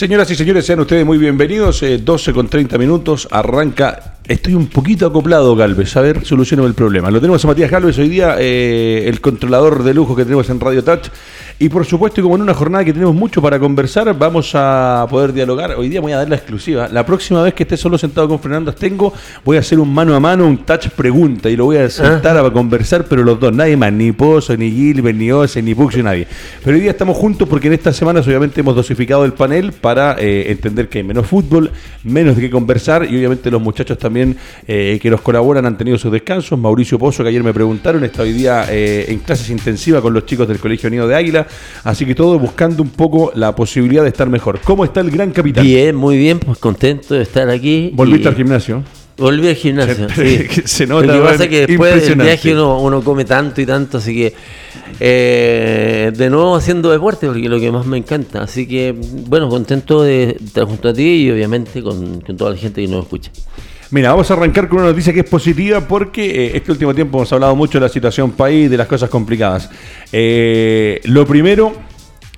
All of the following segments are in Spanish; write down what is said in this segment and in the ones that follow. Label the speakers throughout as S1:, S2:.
S1: Señoras y señores, sean ustedes muy bienvenidos. 12 eh, con 30 minutos, arranca. Estoy un poquito acoplado, Galvez. A ver, soluciono el problema. Lo tenemos a Matías Galvez hoy día, eh, el controlador de lujo que tenemos en Radio Touch. Y por supuesto, y como en una jornada que tenemos mucho para conversar, vamos a poder dialogar. Hoy día voy a dar la exclusiva. La próxima vez que esté solo sentado con Fernando Astengo, voy a hacer un mano a mano, un touch pregunta. Y lo voy a sentar a conversar, pero los dos, nadie más, ni Pozo, ni Gilbert, ni Ose, ni Puxio, nadie. Pero hoy día estamos juntos porque en estas semanas obviamente hemos dosificado el panel para eh, entender que hay menos fútbol, menos de qué conversar y obviamente los muchachos también eh, que nos colaboran han tenido sus descansos. Mauricio Pozo, que ayer me preguntaron, está hoy día eh, en clases intensivas con los chicos del Colegio Unido de Águila. Así que todo buscando un poco la posibilidad de estar mejor. ¿Cómo está el gran capitán?
S2: Bien, muy bien, pues contento de estar aquí.
S1: ¿Volviste al gimnasio?
S2: Volví al gimnasio. Se, sí. se nota. Lo que pasa es que después del viaje uno, come tanto y tanto, así que eh, de nuevo haciendo deporte, porque es lo que más me encanta. Así que, bueno, contento de estar junto a ti y obviamente con, toda la gente que nos escucha.
S1: Mira, vamos a arrancar con una noticia que es positiva porque eh, este último tiempo hemos hablado mucho de la situación país, de las cosas complicadas. Eh, lo primero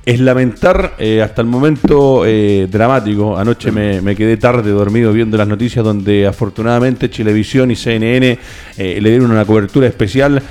S1: es lamentar eh, hasta el momento eh, dramático. Anoche me, quedé tarde dormido viendo las noticias donde afortunadamente Chilevisión y CNN eh, le dieron una cobertura especial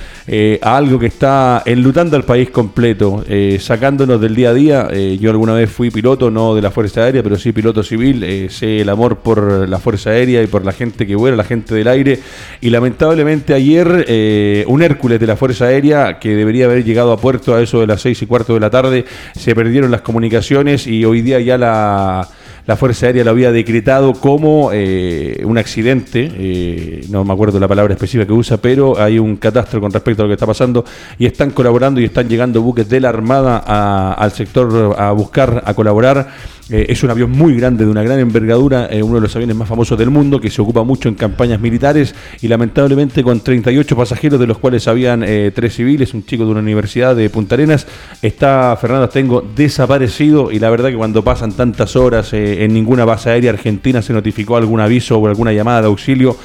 S1: a algo que está enlutando al país completo, sacándonos del día a día. yo alguna vez fui piloto, no de la Fuerza Aérea, pero sí piloto civil. sé el amor por la Fuerza Aérea y por la gente que vuela, la gente del aire. Y lamentablemente ayer un Hércules de la Fuerza Aérea que debería haber llegado a puerto a eso de las seis y cuarto de la tarde se perdieron las comunicaciones y hoy día ya la, Fuerza Aérea lo había decretado como eh, un accidente, eh, no me acuerdo la palabra específica que usa, pero hay un catastro con respecto a lo que está pasando y están colaborando y están llegando buques de la Armada al sector a buscar, a colaborar eh, es un avión muy grande, de una gran envergadura, eh, uno de los aviones más famosos del mundo, que se ocupa mucho en campañas militares y lamentablemente con 38 pasajeros, de los cuales habían eh, tres civiles, un chico de una universidad de Punta Arenas, está Fernando Tengo desaparecido y la verdad que cuando pasan tantas horas en ninguna base aérea argentina se notificó algún aviso o alguna llamada de auxilio,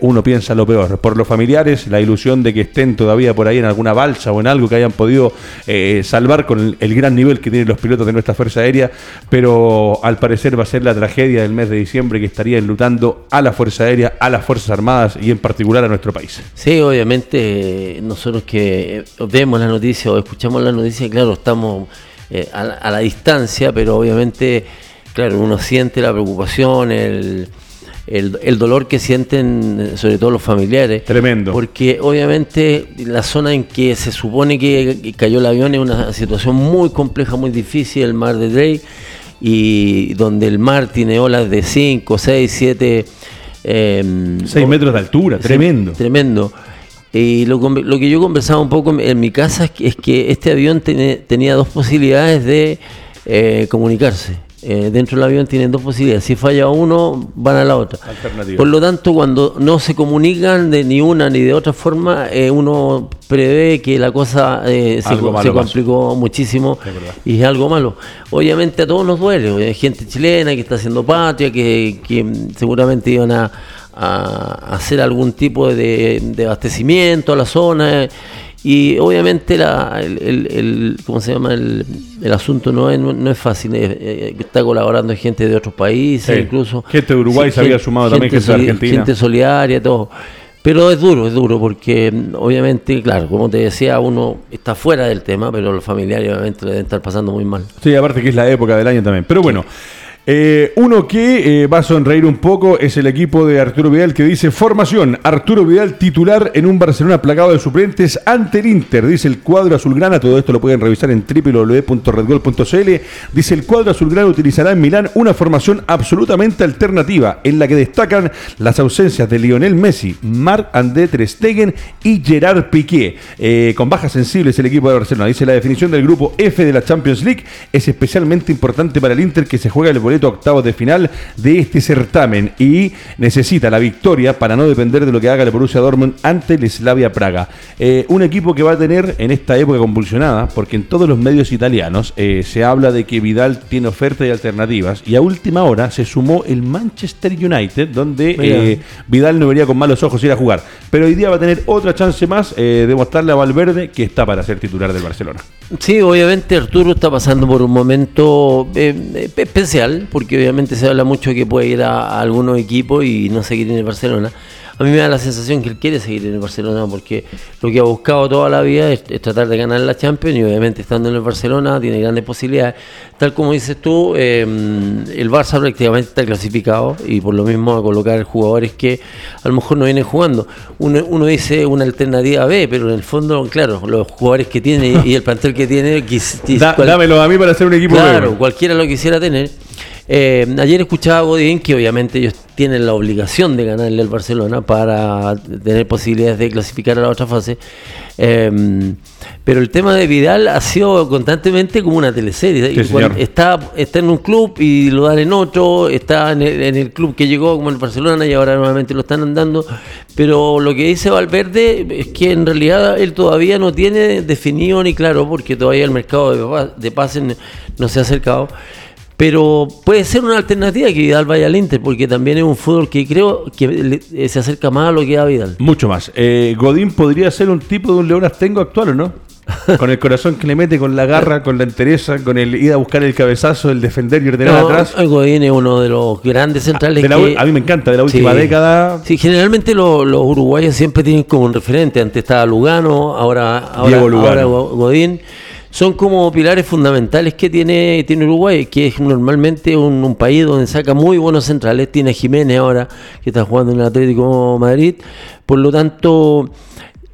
S1: uno piensa lo peor. Por los familiares, la ilusión de que estén todavía por ahí en alguna balsa o en algo que hayan podido salvar con el gran nivel que tienen los pilotos de nuestra Fuerza Aérea, pero al parecer va a ser la tragedia del mes de diciembre que estaría enlutando a la Fuerza Aérea, a las Fuerzas Armadas y en particular a nuestro país.
S2: Sí, obviamente nosotros que vemos la noticia o escuchamos la noticia, claro, estamos eh, a, la distancia, pero obviamente, claro, uno siente la preocupación, el, el, dolor que sienten sobre todo los familiares.
S1: Tremendo.
S2: Porque obviamente la zona en que se supone que cayó el avión es una situación muy compleja, muy difícil, el mar de Drake, y donde el mar tiene olas de 5, 6, 7...
S1: 6 metros de altura, tremendo.
S2: Tremendo. Y lo, lo, que yo conversaba un poco en mi casa es que, este avión tenía dos posibilidades de eh, comunicarse. Eh, dentro del avión tienen dos posibilidades. Si falla uno, van a la otra. Por lo tanto, cuando no se comunican de ni una ni de otra forma, eh, uno prevé que la cosa eh, se, complicó muchísimo y es algo malo. Obviamente a todos nos duele. Hay gente chilena que está haciendo patria, que, seguramente iban a, hacer algún tipo de, de abastecimiento a la zona y obviamente la, el, el, ¿cómo se llama? El, el asunto no es, no es fácil, eh, está colaborando gente de otros países, incluso.
S1: Gente de Uruguay se había sumado también, gente de Argentina.
S2: Gente solidaria, todo. Pero es duro, es duro, porque mm, obviamente, claro, como te decía, uno está fuera del tema, pero los familiares obviamente le deben estar pasando muy mal.
S1: Sí, aparte que es la época del año también. Pero bueno. Eh, uno que eh, va a sonreír un poco es el equipo de Arturo Vidal que dice formación, Arturo Vidal titular en un Barcelona plagado de suplentes ante el Inter, dice el cuadro azulgrana, todo esto lo pueden revisar en www.redgol.cl, dice el cuadro azulgrana utilizará en Milán una formación absolutamente alternativa en la que destacan las ausencias de Lionel Messi, Marc André Ter Stegen y Gerard Piqué. Eh, con bajas sensibles el equipo de Barcelona, dice la definición del grupo F de la Champions League es especialmente importante para el Inter que se juega el boleto octavos de final de este certamen y necesita la victoria para no depender de lo que haga el Borussia Dortmund ante el Slavia Praga. Eh, un equipo que va a tener en esta época convulsionada, porque en todos los medios italianos eh, se habla de que Vidal tiene ofertas y alternativas y a última hora se sumó el Manchester United, donde eh, Vidal no vería con malos ojos ir a jugar. Pero hoy día va a tener otra chance más de mostrarle a Valverde que está para ser titular del Barcelona.
S2: Sí, obviamente Arturo está pasando por un momento especial, porque obviamente se habla mucho que puede ir a, algunos equipos y no seguir en el Barcelona. A mí me da la sensación que él quiere seguir en el Barcelona porque lo que ha buscado toda la vida es, tratar de ganar la Champions y obviamente estando en el Barcelona tiene grandes posibilidades. Tal como dices tú, em, el Barça prácticamente está clasificado y por lo mismo a colocar jugadores que a lo mejor no vienen jugando. Uno, uno dice una alternativa B, pero en el fondo, claro, los jugadores que tiene y el plantel que tiene...
S1: dámelo a mí para hacer un equipo
S2: Claro, cualquiera lo quisiera tener. Eh, ayer escuchaba a Godín que obviamente ellos tienen la obligación de ganarle al Barcelona para tener posibilidades de clasificar a la otra fase. Em, pero el tema de Vidal ha sido constantemente como una teleserie. está, está en un club y lo dan en otro, está en el, club que llegó como el Barcelona y ahora nuevamente lo están andando. Pero lo que dice Valverde es que en realidad él todavía no tiene definido ni claro, porque todavía el mercado de, de pases no se ha acercado. Pero puede ser una alternativa que Vidal vaya al Inter, porque también es un fútbol que creo que eh, se acerca más a lo que da Vidal.
S1: Mucho más. Eh, Godín podría ser un tipo de un León Astengo actual, ¿o no? con el corazón que le mete, con la garra, con la entereza, con el ir a buscar el cabezazo, el defender y ordenar atrás.
S2: Godín es uno de los grandes centrales.
S1: a mí me encanta, de la última década.
S2: Sí, generalmente los uruguayos siempre tienen como un referente. Antes estaba Lugano, ahora, ahora, ahora Godín son como pilares fundamentales que tiene, tiene Uruguay, que es normalmente un, país donde saca muy buenos centrales. Tiene Jiménez ahora, que está jugando en el Atlético Madrid. Por lo tanto,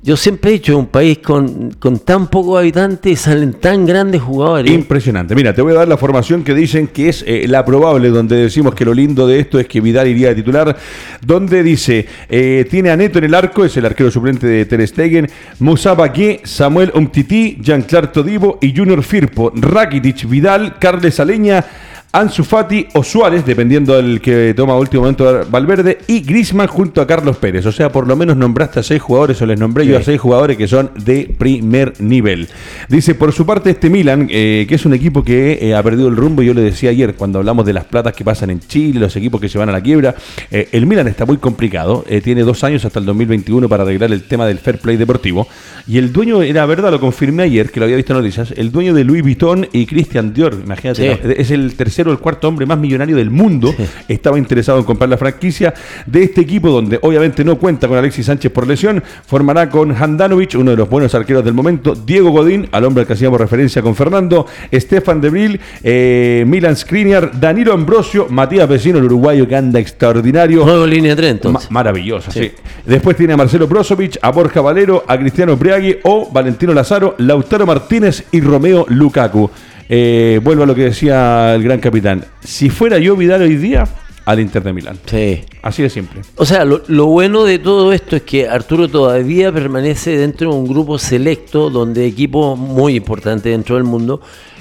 S2: yo siempre he dicho, un país con, tan pocos habitantes salen tan grandes jugadores.
S1: Impresionante. Mira, te voy a dar la formación que dicen que es eh, la probable, donde decimos que lo lindo de esto es que Vidal iría a titular, donde dice, eh, tiene a Neto en el arco, es el arquero suplente de Ter Stegen, Moussa Samuel Umtiti, Jean-Claire Todibo y Junior Firpo, Rakitic, Vidal, Carles Aleña, Ansu Fati o Suárez, dependiendo del que toma último momento Valverde, y Grisman junto a Carlos Pérez. O sea, por lo menos nombraste a seis jugadores, o les nombré yo a seis jugadores que son de primer nivel. Dice, por su parte, este Milan, eh, que es un equipo que eh, ha perdido el rumbo, yo le decía ayer, cuando hablamos de las platas que pasan en Chile, los equipos que se van a la quiebra, eh, el Milan está muy complicado, tiene dos años hasta el 2021 para arreglar el tema del fair play deportivo, y el dueño, era verdad, lo confirmé ayer, que lo había visto en noticias, el dueño de Louis Vuitton y Christian Dior, imagínate, es el tercer el cuarto hombre más millonario del mundo, estaba interesado en comprar la franquicia de este equipo, donde obviamente no cuenta con Alexis Sánchez por lesión, formará con Handanovic, uno de los buenos arqueros del momento, Diego Godín, al hombre al que hacíamos referencia con Fernando, Stefan Debril, eh, Milan Skriniar, Danilo Ambrosio, Matías Vecino, el uruguayo que anda extraordinario.
S2: Nuevo línea de tren,
S1: maravillosa, sí. Después tiene a Marcelo Brozovic, a Borja Valero, a Cristiano Briagui o Valentino Lazaro, Lautaro Martínez y Romeo Lukaku. Eh, vuelvo a lo que decía el gran capitán. Si fuera yo Vidal hoy día, al Inter de Milán.
S2: Sí.
S1: Así de simple.
S2: O sea, lo, bueno de todo esto es que Arturo todavía permanece dentro de un grupo selecto donde equipos muy importantes dentro del mundo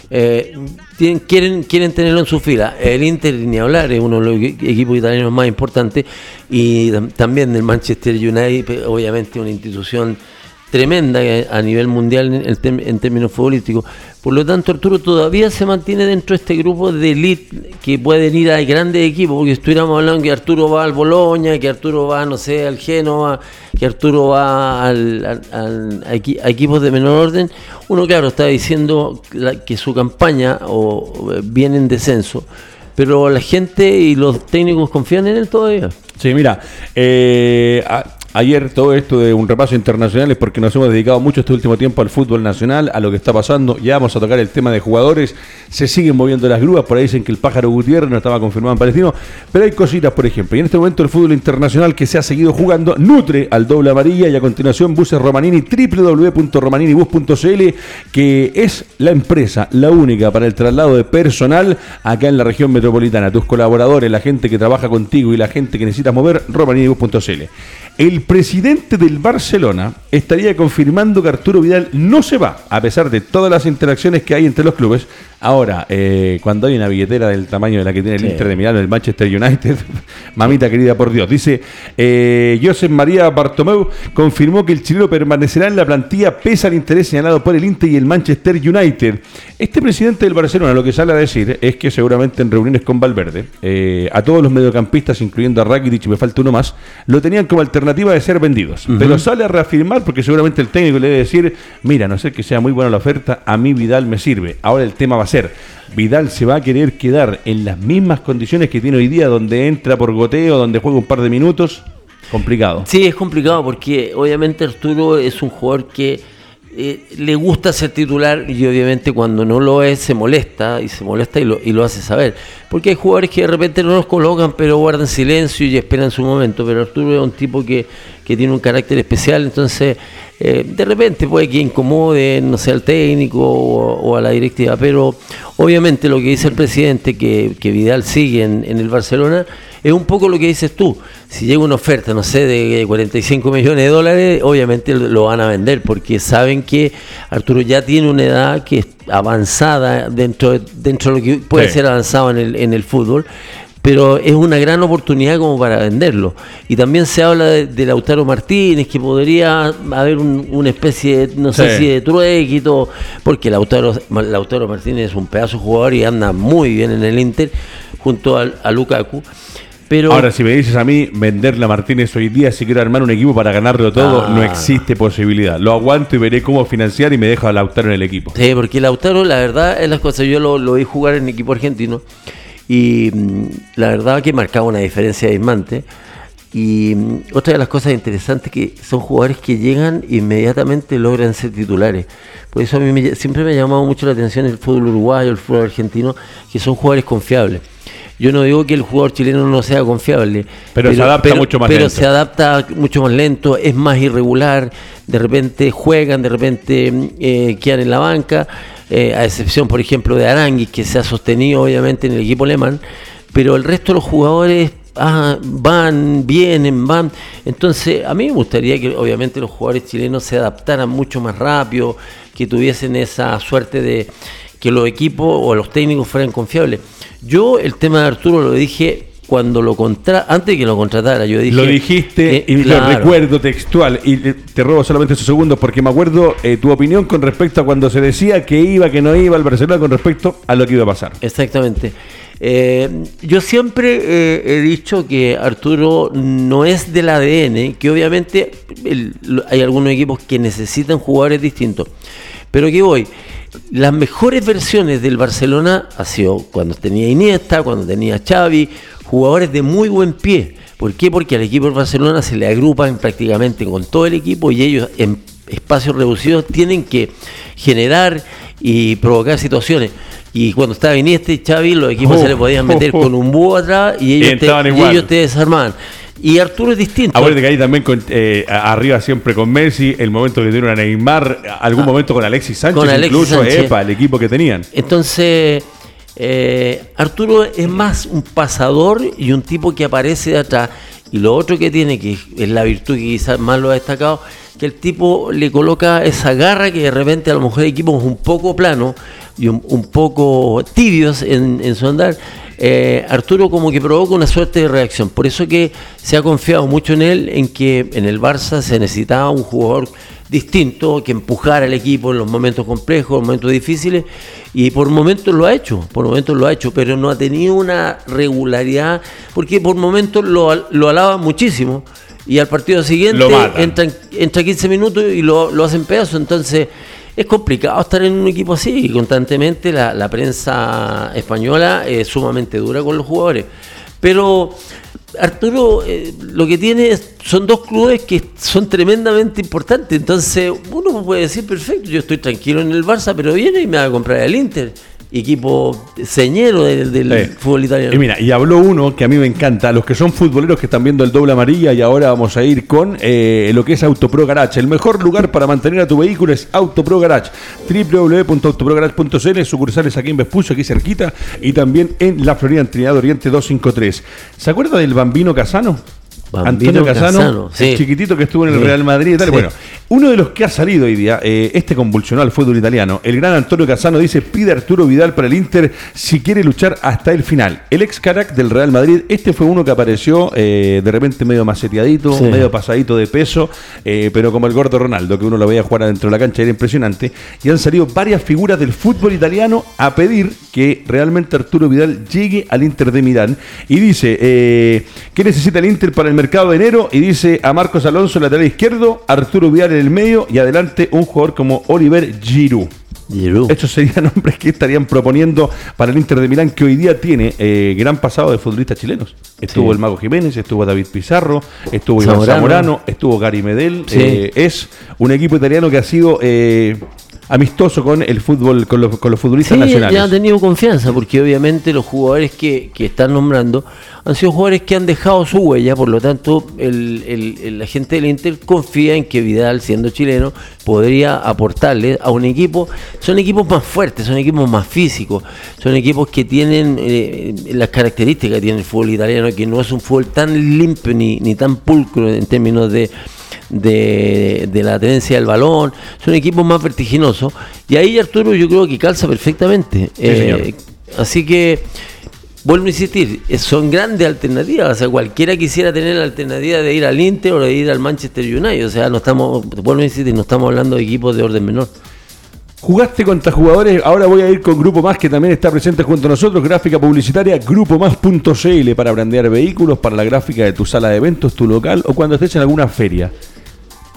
S2: eh, quieren, quieren tenerlo en su fila. El Inter, ni hablar, es uno de los equipos italianos más importantes y también el Manchester United, obviamente una institución tremenda a nivel mundial en, términos futbolísticos. Por lo tanto, Arturo todavía se mantiene dentro de este grupo de elite que pueden ir a grandes equipos, porque estuviéramos hablando que Arturo va al Boloña, que Arturo va, no sé, al Genoa, que Arturo va al, a, equipos de menor orden, uno, claro, está diciendo que su campaña o, viene en descenso, pero la gente y los técnicos confían en él todavía.
S1: Sí, mira, eh, ayer todo esto de un repaso internacional es porque nos hemos dedicado mucho este último tiempo al fútbol nacional, a lo que está pasando. Ya vamos a tocar el tema de jugadores. Se siguen moviendo las grúas, por ahí dicen que el pájaro Gutiérrez no estaba confirmado en Palestino. Pero hay cositas, por ejemplo. Y en este momento el fútbol internacional que se ha seguido jugando nutre al doble amarilla y a continuación buses Romanini, www.romaninibus.cl, que es la empresa, la única para el traslado de personal acá en la región metropolitana. Tus colaboradores, la gente que trabaja contigo y la gente que necesitas mover, romaninibus.cl. El presidente del Barcelona estaría confirmando que Arturo Vidal no se va, a pesar de todas las interacciones que hay entre los clubes. Ahora, eh, cuando hay una billetera del tamaño de la que tiene el Inter de Milán, el Manchester United, mamita querida por Dios, dice eh, Josep María Bartomeu confirmó que el chileno permanecerá en la plantilla pese al interés señalado por el Inter y el Manchester United. Este presidente del Barcelona lo que sale a decir es que seguramente en reuniones con Valverde, eh, a todos los mediocampistas, incluyendo a Rakitic, y me falta uno más, lo tenían como alternativa de ser vendidos. Pero sale a reafirmar porque seguramente el técnico le debe decir, mira, no sé que sea muy buena la oferta, a mí Vidal me sirve. Ahora el tema va a ser, Vidal se va a querer quedar en las mismas condiciones que tiene hoy día, donde entra por goteo, donde juega un par de minutos. Complicado.
S2: Sí, es complicado porque obviamente Arturo es un jugador que eh, le gusta ser titular y obviamente cuando no lo es se molesta y se molesta y lo, y lo hace saber. Porque hay jugadores que de repente no los colocan pero guardan silencio y esperan su momento. Pero Arturo es un tipo que, que tiene un carácter especial, entonces eh, de repente puede que incomode, no sé, al técnico o, a la directiva, pero obviamente lo que dice el presidente, que, que Vidal sigue en, en, el Barcelona, es un poco lo que dices tú. Si llega una oferta, no sé, de 45 millones de dólares, obviamente lo van a vender, porque saben que Arturo ya tiene una edad que es avanzada dentro, dentro de lo que puede
S1: Sí.
S2: ser avanzado en el, en el fútbol pero es una gran oportunidad como para venderlo. Y también se habla de, de Lautaro Martínez, que podría haber un- una especie, de, no sé
S1: Sí.
S2: si de trueque y todo, porque Lautaro, Lautaro Martínez es un pedazo de jugador y anda muy bien en el Inter, junto al- a, Lukaku. Pero
S1: Ahora, si me dices a mí venderle a Martínez hoy día, si quiero armar un equipo para ganarlo todo,
S2: Ah.
S1: no existe posibilidad. Lo aguanto y veré cómo financiar y me dejo a Lautaro en el equipo.
S2: Sí, porque Lautaro, la verdad, es las cosas. Yo lo, lo vi jugar en equipo argentino y mm, la verdad que marcaba una diferencia abismante. Y mm, otra de las cosas interesantes que son jugadores que llegan e inmediatamente logran ser titulares. Por eso a mí me- siempre me ha llamado mucho la atención el fútbol uruguayo, el fútbol argentino, que son jugadores confiables. Yo no digo que el jugador chileno no sea confiable,
S1: Pero se adapta mucho más
S2: pero
S1: lento.
S2: se adapta mucho más lento, es más irregular, de repente juegan, de repente mm, eh, quedan en la banca, eh, a excepción, por ejemplo, de Aranguis, que se ha sostenido obviamente en el equipo alemán, pero el resto de los jugadores ah, van, vienen, van. Entonces, a mí me gustaría que obviamente los jugadores chilenos se adaptaran mucho más rápido, que tuviesen esa suerte de que los equipos o los técnicos fueran confiables. Yo el tema de Arturo lo dije cuando lo contra antes de que lo contratara, yo dije
S1: Lo dijiste
S2: eh,
S1: y lo recuerdo textual. Y te robo solamente esos segundos porque me acuerdo eh, tu opinión con respecto a cuando se decía que iba, que no iba al Barcelona con respecto a lo que iba a pasar.
S2: Exactamente. Eh, yo siempre eh, he dicho que Arturo no es del ADN, que obviamente el- hay algunos equipos que necesitan jugadores distintos. Pero que voy, las mejores versiones del Barcelona ha sido cuando tenía Iniesta, cuando tenía Xavi, jugadores de muy buen pie. ¿Por qué? Porque al equipo del Barcelona se le agrupan prácticamente con todo el equipo y ellos en espacios reducidos tienen que generar y provocar situaciones. Y cuando estaba Iniesta y Xavi, los equipos
S1: Oh,
S2: se le podían meter
S1: oh, oh.
S2: con un búho atrás y ellos, te, y ellos te desarmaban. Y Arturo es distinto.
S1: Acuérdate que ahí también con, eh, arriba siempre con Messi, el momento que tuvieron a Neymar, algún momento con Alexis Sánchez,
S2: Ah. Con Alexis
S1: incluso,
S2: Sánchez.
S1: epa, el equipo que tenían.
S2: Entonces, eh, Arturo es más un pasador y un tipo que aparece de atrás. Y lo otro que tiene, que es la virtud que quizás más lo ha destacado, que el tipo le coloca esa garra que de repente a lo mejor equipos un poco planos y un, poco tibios en, en su andar. eh, Arturo como que provoca una suerte de reacción. Por eso que se ha confiado mucho en él, en que en el Barça se necesitaba un jugador distinto, que empujara al equipo en los momentos complejos, en los momentos difíciles, y por momentos lo ha hecho, por momentos lo ha hecho, pero no ha tenido una regularidad, porque por momentos lo, lo alaba muchísimo, y al partido siguiente entra, entra 15 minutos y lo, lo hacen pedazos, entonces es complicado estar en un equipo así, y constantemente la, la prensa española es sumamente dura con los jugadores. Pero Arturo eh, lo que tiene son dos clubes que son tremendamente importantes. Entonces, uno puede decir, perfecto, yo estoy tranquilo en el Barça, pero viene y me va a comprar el Inter, equipo señero del, del fútbol italiano.
S1: Y mira, y habló uno que a mí me encanta, los que son futboleros que están viendo el doble amarilla y ahora vamos a ir con eh, lo que es Autopro Garage. El mejor lugar para mantener a tu vehículo es Autopro Garage. www.autoprogarage.cl, sucursales aquí en Vespucio, aquí cerquita, y también en La Florida, en Trinidad Oriente 253. ¿Se acuerda del Bambino Casano?
S2: Bambino
S1: Antonio Casano,
S2: Casano, sí.
S1: el chiquitito que estuvo en el
S2: Sí.
S1: Real Madrid y tal.
S2: Sí.
S1: Bueno, uno de los que ha salido hoy día, eh, este convulsionó al fútbol italiano, el gran Antonio Casano dice, pide a Arturo Vidal para el Inter si quiere luchar hasta el final. El ex carac del Real Madrid, este fue uno que apareció eh, de repente medio maceteadito,
S2: Sí.
S1: medio pasadito de peso, eh, pero como el gordo Ronaldo, que uno lo veía jugar adentro de la cancha, era impresionante. Y han salido varias figuras del fútbol italiano a pedir que realmente Arturo Vidal llegue al Inter de Milán. Y dice, eh, ¿qué necesita el Inter para el mercado de enero? Y dice a Marcos Alonso, lateral izquierdo, Arturo Vidal en el medio y adelante un jugador como Oliver Giroud.
S2: Giroud.
S1: Estos serían nombres que estarían proponiendo para el Inter de Milán, que hoy día tiene eh, gran pasado de futbolistas chilenos. Estuvo
S2: Sí.
S1: el Mago Jiménez, estuvo David Pizarro, estuvo Iván
S2: Zamorano.
S1: Zamorano, estuvo Gary Medel.
S2: Sí.
S1: Eh, es un equipo italiano que ha sido eh, amistoso con el fútbol, con los, con los futbolistas
S2: Sí,
S1: nacionales.
S2: ya han tenido confianza, porque obviamente los jugadores que, que están nombrando han sido jugadores que han dejado su huella, por lo tanto el, el- el- la gente del Inter confía en que Vidal, siendo chileno, podría aportarle a un equipo, son equipos más fuertes, son equipos más físicos, son equipos que tienen eh, las características que tiene el fútbol italiano, que no es un fútbol tan limpio ni, ni tan pulcro en términos de de, de la tenencia del balón, son equipos más vertiginosos. Y ahí Arturo yo creo que calza perfectamente. Eh, así que, vuelvo a insistir, eh, son grandes alternativas. O sea, cualquiera quisiera tener la alternativa de ir al Inter o de ir al Manchester United. O sea, no estamos, vuelvo a insistir, no estamos hablando de equipos de orden menor.
S1: Jugaste contra jugadores, ahora voy a ir con Grupo Más que también está presente junto a nosotros, gráfica publicitaria grupomás.cl para brandear vehículos, para la gráfica de tu sala de eventos, tu local o cuando estés en alguna feria.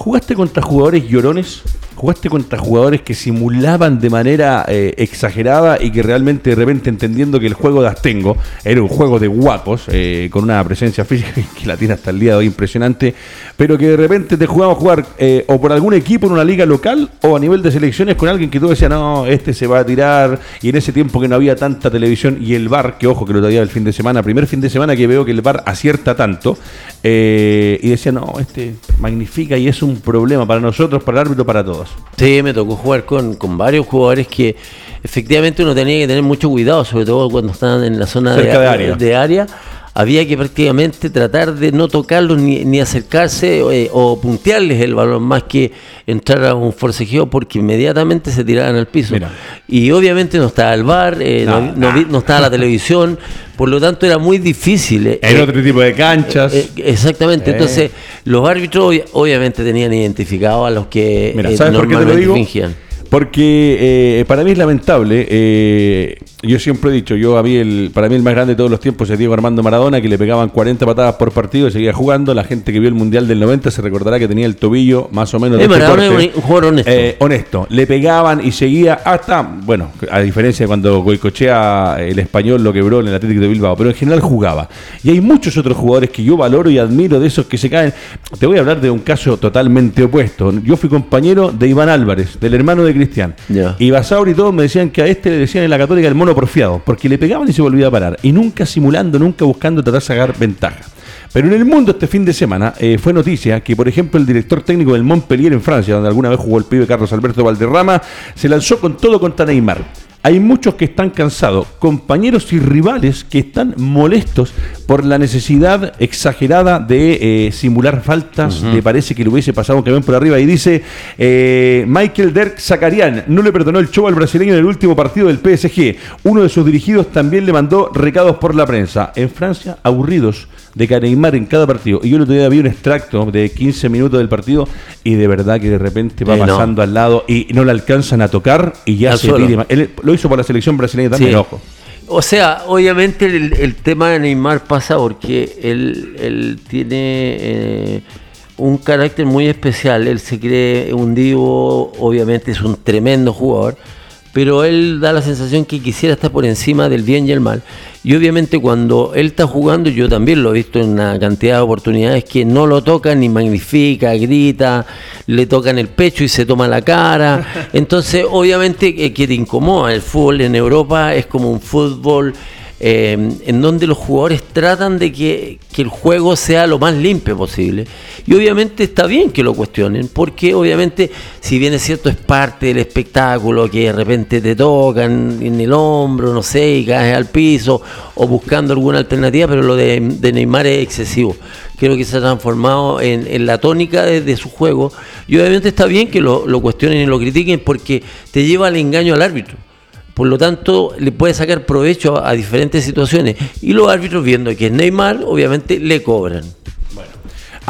S1: ¿Jugaste contra jugadores llorones? ¿Jugaste contra jugadores que simulaban de manera eh, exagerada y que realmente de repente entendiendo que el juego de Astengo era un juego de guapos, eh, con una presencia física que la tiene hasta el día de hoy impresionante, pero que de repente te jugaba a jugar eh, o por algún equipo en una liga local o a nivel de selecciones con alguien que tú decías, no, este se va a tirar, y en ese tiempo que no había tanta televisión y el bar, que ojo que lo traía el fin de semana, primer fin de semana que veo que el bar acierta tanto, eh, y decía, no, este magnifica y es un problema para nosotros, para el árbitro, para todos.
S2: Sí, me tocó jugar con, con varios jugadores que efectivamente uno tenía que tener mucho cuidado, sobre todo cuando estaban en la zona
S1: de área.
S2: de área. Había que prácticamente tratar de no tocarlos ni, ni acercarse eh, o puntearles el balón más que entrar a un forcejeo porque inmediatamente se tiraban al piso.
S1: Mira.
S2: Y obviamente no estaba el bar, eh, no,
S1: No,
S2: no estaba la televisión, por lo tanto era muy difícil. eh,
S1: En
S2: eh,
S1: otro tipo de canchas.
S2: exactamente, entonces los árbitros obvi- obviamente tenían identificado a los que
S1: Mira, ¿sabes por qué te lo
S2: normalmente
S1: digo?
S2: fingían.
S1: Porque eh, para mí es lamentable. eh, yo siempre he dicho, yo a mí el, para mí el más grande de todos los tiempos es Diego Armando Maradona, que le pegaban 40 patadas por partido y seguía jugando. La gente que vio el Mundial del 90 se recordará que tenía el tobillo más o menos de
S2: Eh,
S1: este
S2: Maradona
S1: corte.
S2: es un jugador honesto.
S1: Eh, honesto. Le pegaban y seguía hasta, bueno, a diferencia de cuando Goicochea el español lo quebró en el Atlético de Bilbao, pero en general jugaba. Y hay muchos otros jugadores que yo valoro y admiro de esos que se caen. Te voy a hablar de un caso totalmente opuesto. Yo fui compañero de Iván Álvarez, del hermano de Cristian. Y Basauri y todos me decían que a este le decían en la Católica el mono porfiado, porque le pegaban y se volvía a parar. Y nunca simulando, nunca buscando tratar de sacar ventaja. Pero en el mundo este fin de semana eh, fue noticia que, por ejemplo, el director técnico del Montpellier en Francia, donde alguna vez jugó el pibe Carlos Alberto Valderrama, se lanzó con todo contra Neymar. Hay muchos que están cansados, compañeros y rivales que están molestos por la necesidad exagerada de eh, simular faltas. Le parece que le hubiese pasado un camión por arriba. Y dice eh, Michael Dirk Zakarian, no le perdonó el show al brasileño en el último partido del PSG. Uno de sus dirigidos también le mandó recados por la prensa. En Francia, aburridos de que Neymar en cada partido. Y yo el otro día vi un extracto de 15 minutos del partido y de verdad que de repente va
S2: Eh, no.
S1: pasando al lado y no le alcanzan a tocar y ya
S2: Al
S1: se tira. Él lo hizo por la selección brasileña también,
S2: Sí.
S1: ojo.
S2: O sea, obviamente el, el tema de Neymar pasa porque él, él tiene eh, un carácter muy especial. Él se cree un divo, obviamente es un tremendo jugador, pero él da la sensación que quisiera estar por encima del bien y el mal. Y obviamente cuando él está jugando, yo también lo he visto en una cantidad de oportunidades que no lo tocan ni magnifica, grita, le tocan el pecho y se toma la cara. Entonces, obviamente eh, que te incomoda. El fútbol en Europa es como un fútbol eh, en donde los jugadores tratan de que, el juego sea lo más limpio posible. Y obviamente está bien que lo cuestionen, porque obviamente, si bien es cierto, es parte del espectáculo, que de repente te tocan en el hombro, no sé, y caes al piso, o buscando alguna alternativa, pero lo de, Neymar es excesivo. Creo que se ha transformado en, la tónica de, su juego. Y obviamente está bien que lo, lo cuestionen y lo critiquen, porque te lleva al engaño al árbitro. Por lo tanto, le puede sacar provecho a, diferentes situaciones. Y los árbitros, viendo que es Neymar, obviamente le cobran.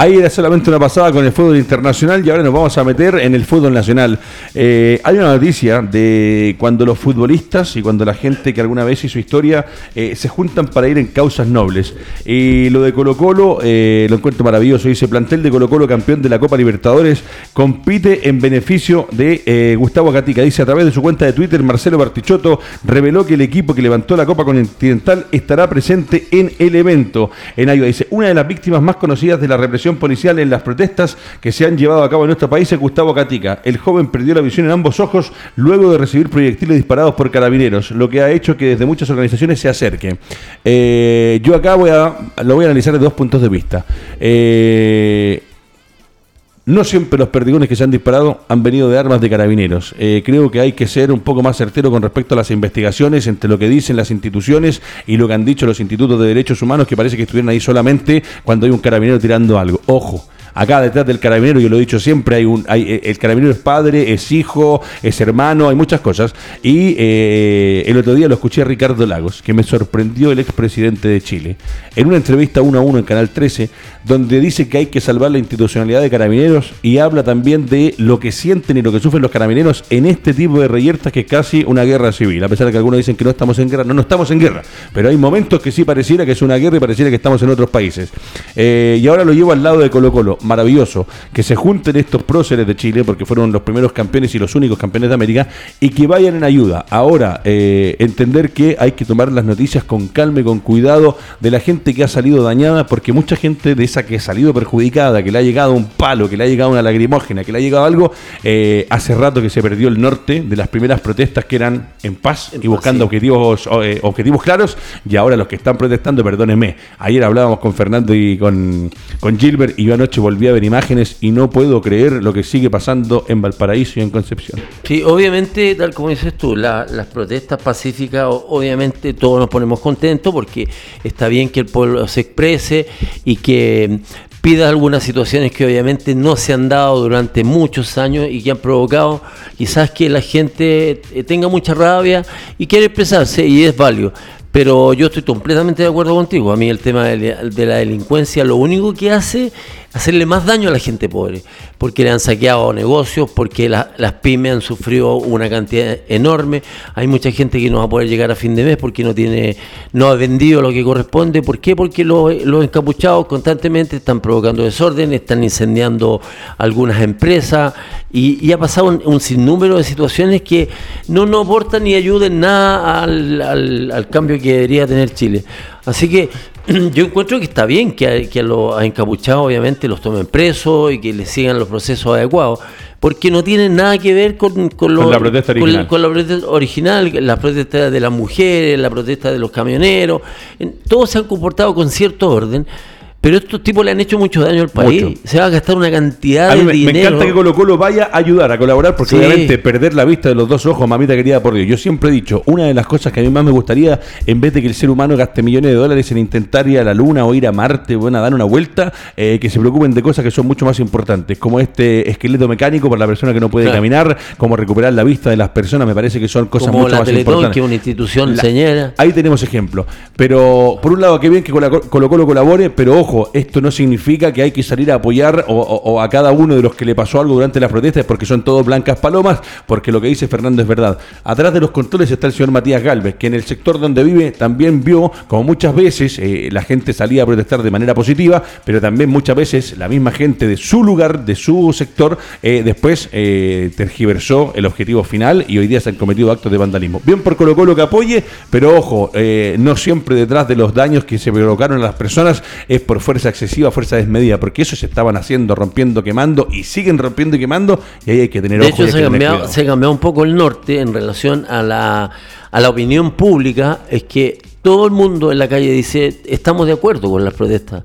S1: Ahí era solamente una pasada con el fútbol internacional y ahora nos vamos a meter en el fútbol nacional. Eh, hay una noticia de cuando los futbolistas y cuando la gente que alguna vez hizo historia eh, se juntan para ir en causas nobles. Y lo de Colo Colo eh, lo encuentro maravilloso. Dice, plantel de Colo Colo campeón de la Copa Libertadores compite en beneficio de Gustavo Gatica. Dice, a través de su cuenta de Twitter, Marcelo Bartichotto reveló que el equipo que levantó la Copa Continental estará presente en el evento. En Ayuda dice, una de las víctimas más conocidas de la represión policial en las protestas que se han llevado a cabo en nuestro país es Gustavo Catica. El joven perdió la visión en ambos ojos luego de recibir proyectiles disparados por carabineros, lo que ha hecho que desde muchas organizaciones se acerque. Eh, yo acá voy a, lo voy a analizar desde dos puntos de vista. Eh, no siempre los perdigones que se han disparado han venido de armas de carabineros. Eh, creo que hay que ser un poco más certero con respecto a las investigaciones entre lo que dicen las instituciones y lo que han dicho los institutos de derechos humanos que parece que estuvieron ahí solamente cuando hay un carabinero tirando algo. Ojo, Acá detrás del carabinero, yo lo he dicho siempre, hay un, eh, el carabinero es padre, es hijo, es hermano, hay muchas cosas. Y eh, el otro día lo escuché a Ricardo Lagos, que me sorprendió el expresidente de Chile, en una entrevista uno a uno en Canal 13, donde dice que hay que salvar la institucionalidad de carabineros y habla también de lo que sienten y lo que sufren los carabineros en este tipo de reyertas que es casi una guerra civil. A pesar de que algunos dicen que no estamos en guerra, no, no estamos en guerra, pero hay momentos que sí pareciera que es una guerra y pareciera que estamos en otros países. Eh, y ahora lo llevo al lado de Colo Colo maravilloso que se junten estos próceres de Chile, porque fueron los primeros campeones y los únicos campeones de América, y que vayan en ayuda. Ahora, eh, entender que hay que tomar las noticias con calma y con cuidado de la gente que ha salido dañada, porque mucha gente de esa que ha salido perjudicada, que le ha llegado un palo, que le ha llegado una lagrimógena, que le ha llegado algo, eh, hace rato que se perdió el norte de las primeras protestas que eran en paz y buscando objetivos, eh, objetivos claros, y ahora los que están protestando, perdónenme, ayer hablábamos con Fernando y con, con Gilbert y yo anoche volví a ver imágenes y no puedo creer lo que sigue pasando en Valparaíso y en Concepción.
S2: Sí, obviamente, tal como dices tú, las protestas pacíficas, obviamente todos nos ponemos contentos porque está bien que el pueblo se exprese y que pida algunas situaciones que obviamente no se han dado durante muchos años y que han provocado quizás que la gente eh, tenga mucha rabia y quiere expresarse y es válido. Pero yo estoy completamente de acuerdo contigo. A mí el tema de la delincuencia lo único que hace hacerle más daño a la gente pobre, porque le han saqueado negocios, porque las pymes han sufrido una cantidad enorme, hay mucha gente que no va a poder llegar a fin de mes porque no tiene, no ha vendido lo que corresponde, ¿por qué? Porque los, encapuchados constantemente están provocando desorden, están incendiando algunas empresas y, ha pasado un, sinnúmero de situaciones que no nos aportan ni ayuden nada al, al cambio que debería tener Chile. Así que yo encuentro que está bien que, que a los encapuchados obviamente los tomen presos y que les sigan los procesos adecuados, porque no tienen nada que ver con, con,
S1: la protesta original.
S2: Con, la protesta original, la protesta de las mujeres, la protesta de los camioneros, todos se han comportado con cierto orden. Pero estos tipos le han hecho mucho daño al país. Se va a gastar una cantidad de dinero.
S1: Me encanta que Colo Colo vaya a ayudar, a colaborar, porque obviamente perder la vista de los dos ojos, mamita querida por Dios. Yo siempre he dicho, una de las cosas que a mí más me gustaría, en vez de que el ser humano gaste millones de dólares en intentar ir a la luna o ir a Marte, bueno, a dar una vuelta, eh, que se preocupen de cosas que son mucho más importantes, como este esqueleto mecánico para la persona que no puede caminar, como recuperar la vista de las personas, me parece que son cosas mucho más importantes.
S2: que una institución señala.
S1: Ahí tenemos ejemplos. Pero, por un lado, qué bien que Colo Colo colabore, pero ojo, ojo, esto no significa que hay que salir a apoyar o, a cada uno de los que le pasó algo durante las protestas porque son todos blancas palomas, porque lo que dice Fernando es verdad. Atrás de los controles está el señor Matías Galvez, que en el sector donde vive también vio como muchas veces eh, la gente salía a protestar de manera positiva, pero también muchas veces la misma gente de su lugar, de su sector, eh, después eh, tergiversó el objetivo final y hoy día se han cometido actos de vandalismo. Bien por Colo Colo que apoye, pero ojo, no siempre detrás de los daños que se provocaron a las personas es por fuerza excesiva, fuerza desmedida, porque eso se estaban haciendo, rompiendo, quemando y siguen rompiendo y quemando y ahí hay que tener
S2: De hecho, se, cambió, se cambió un poco el norte en relación a la, a la opinión pública, es que todo el mundo en la calle dice, estamos de acuerdo con las protestas.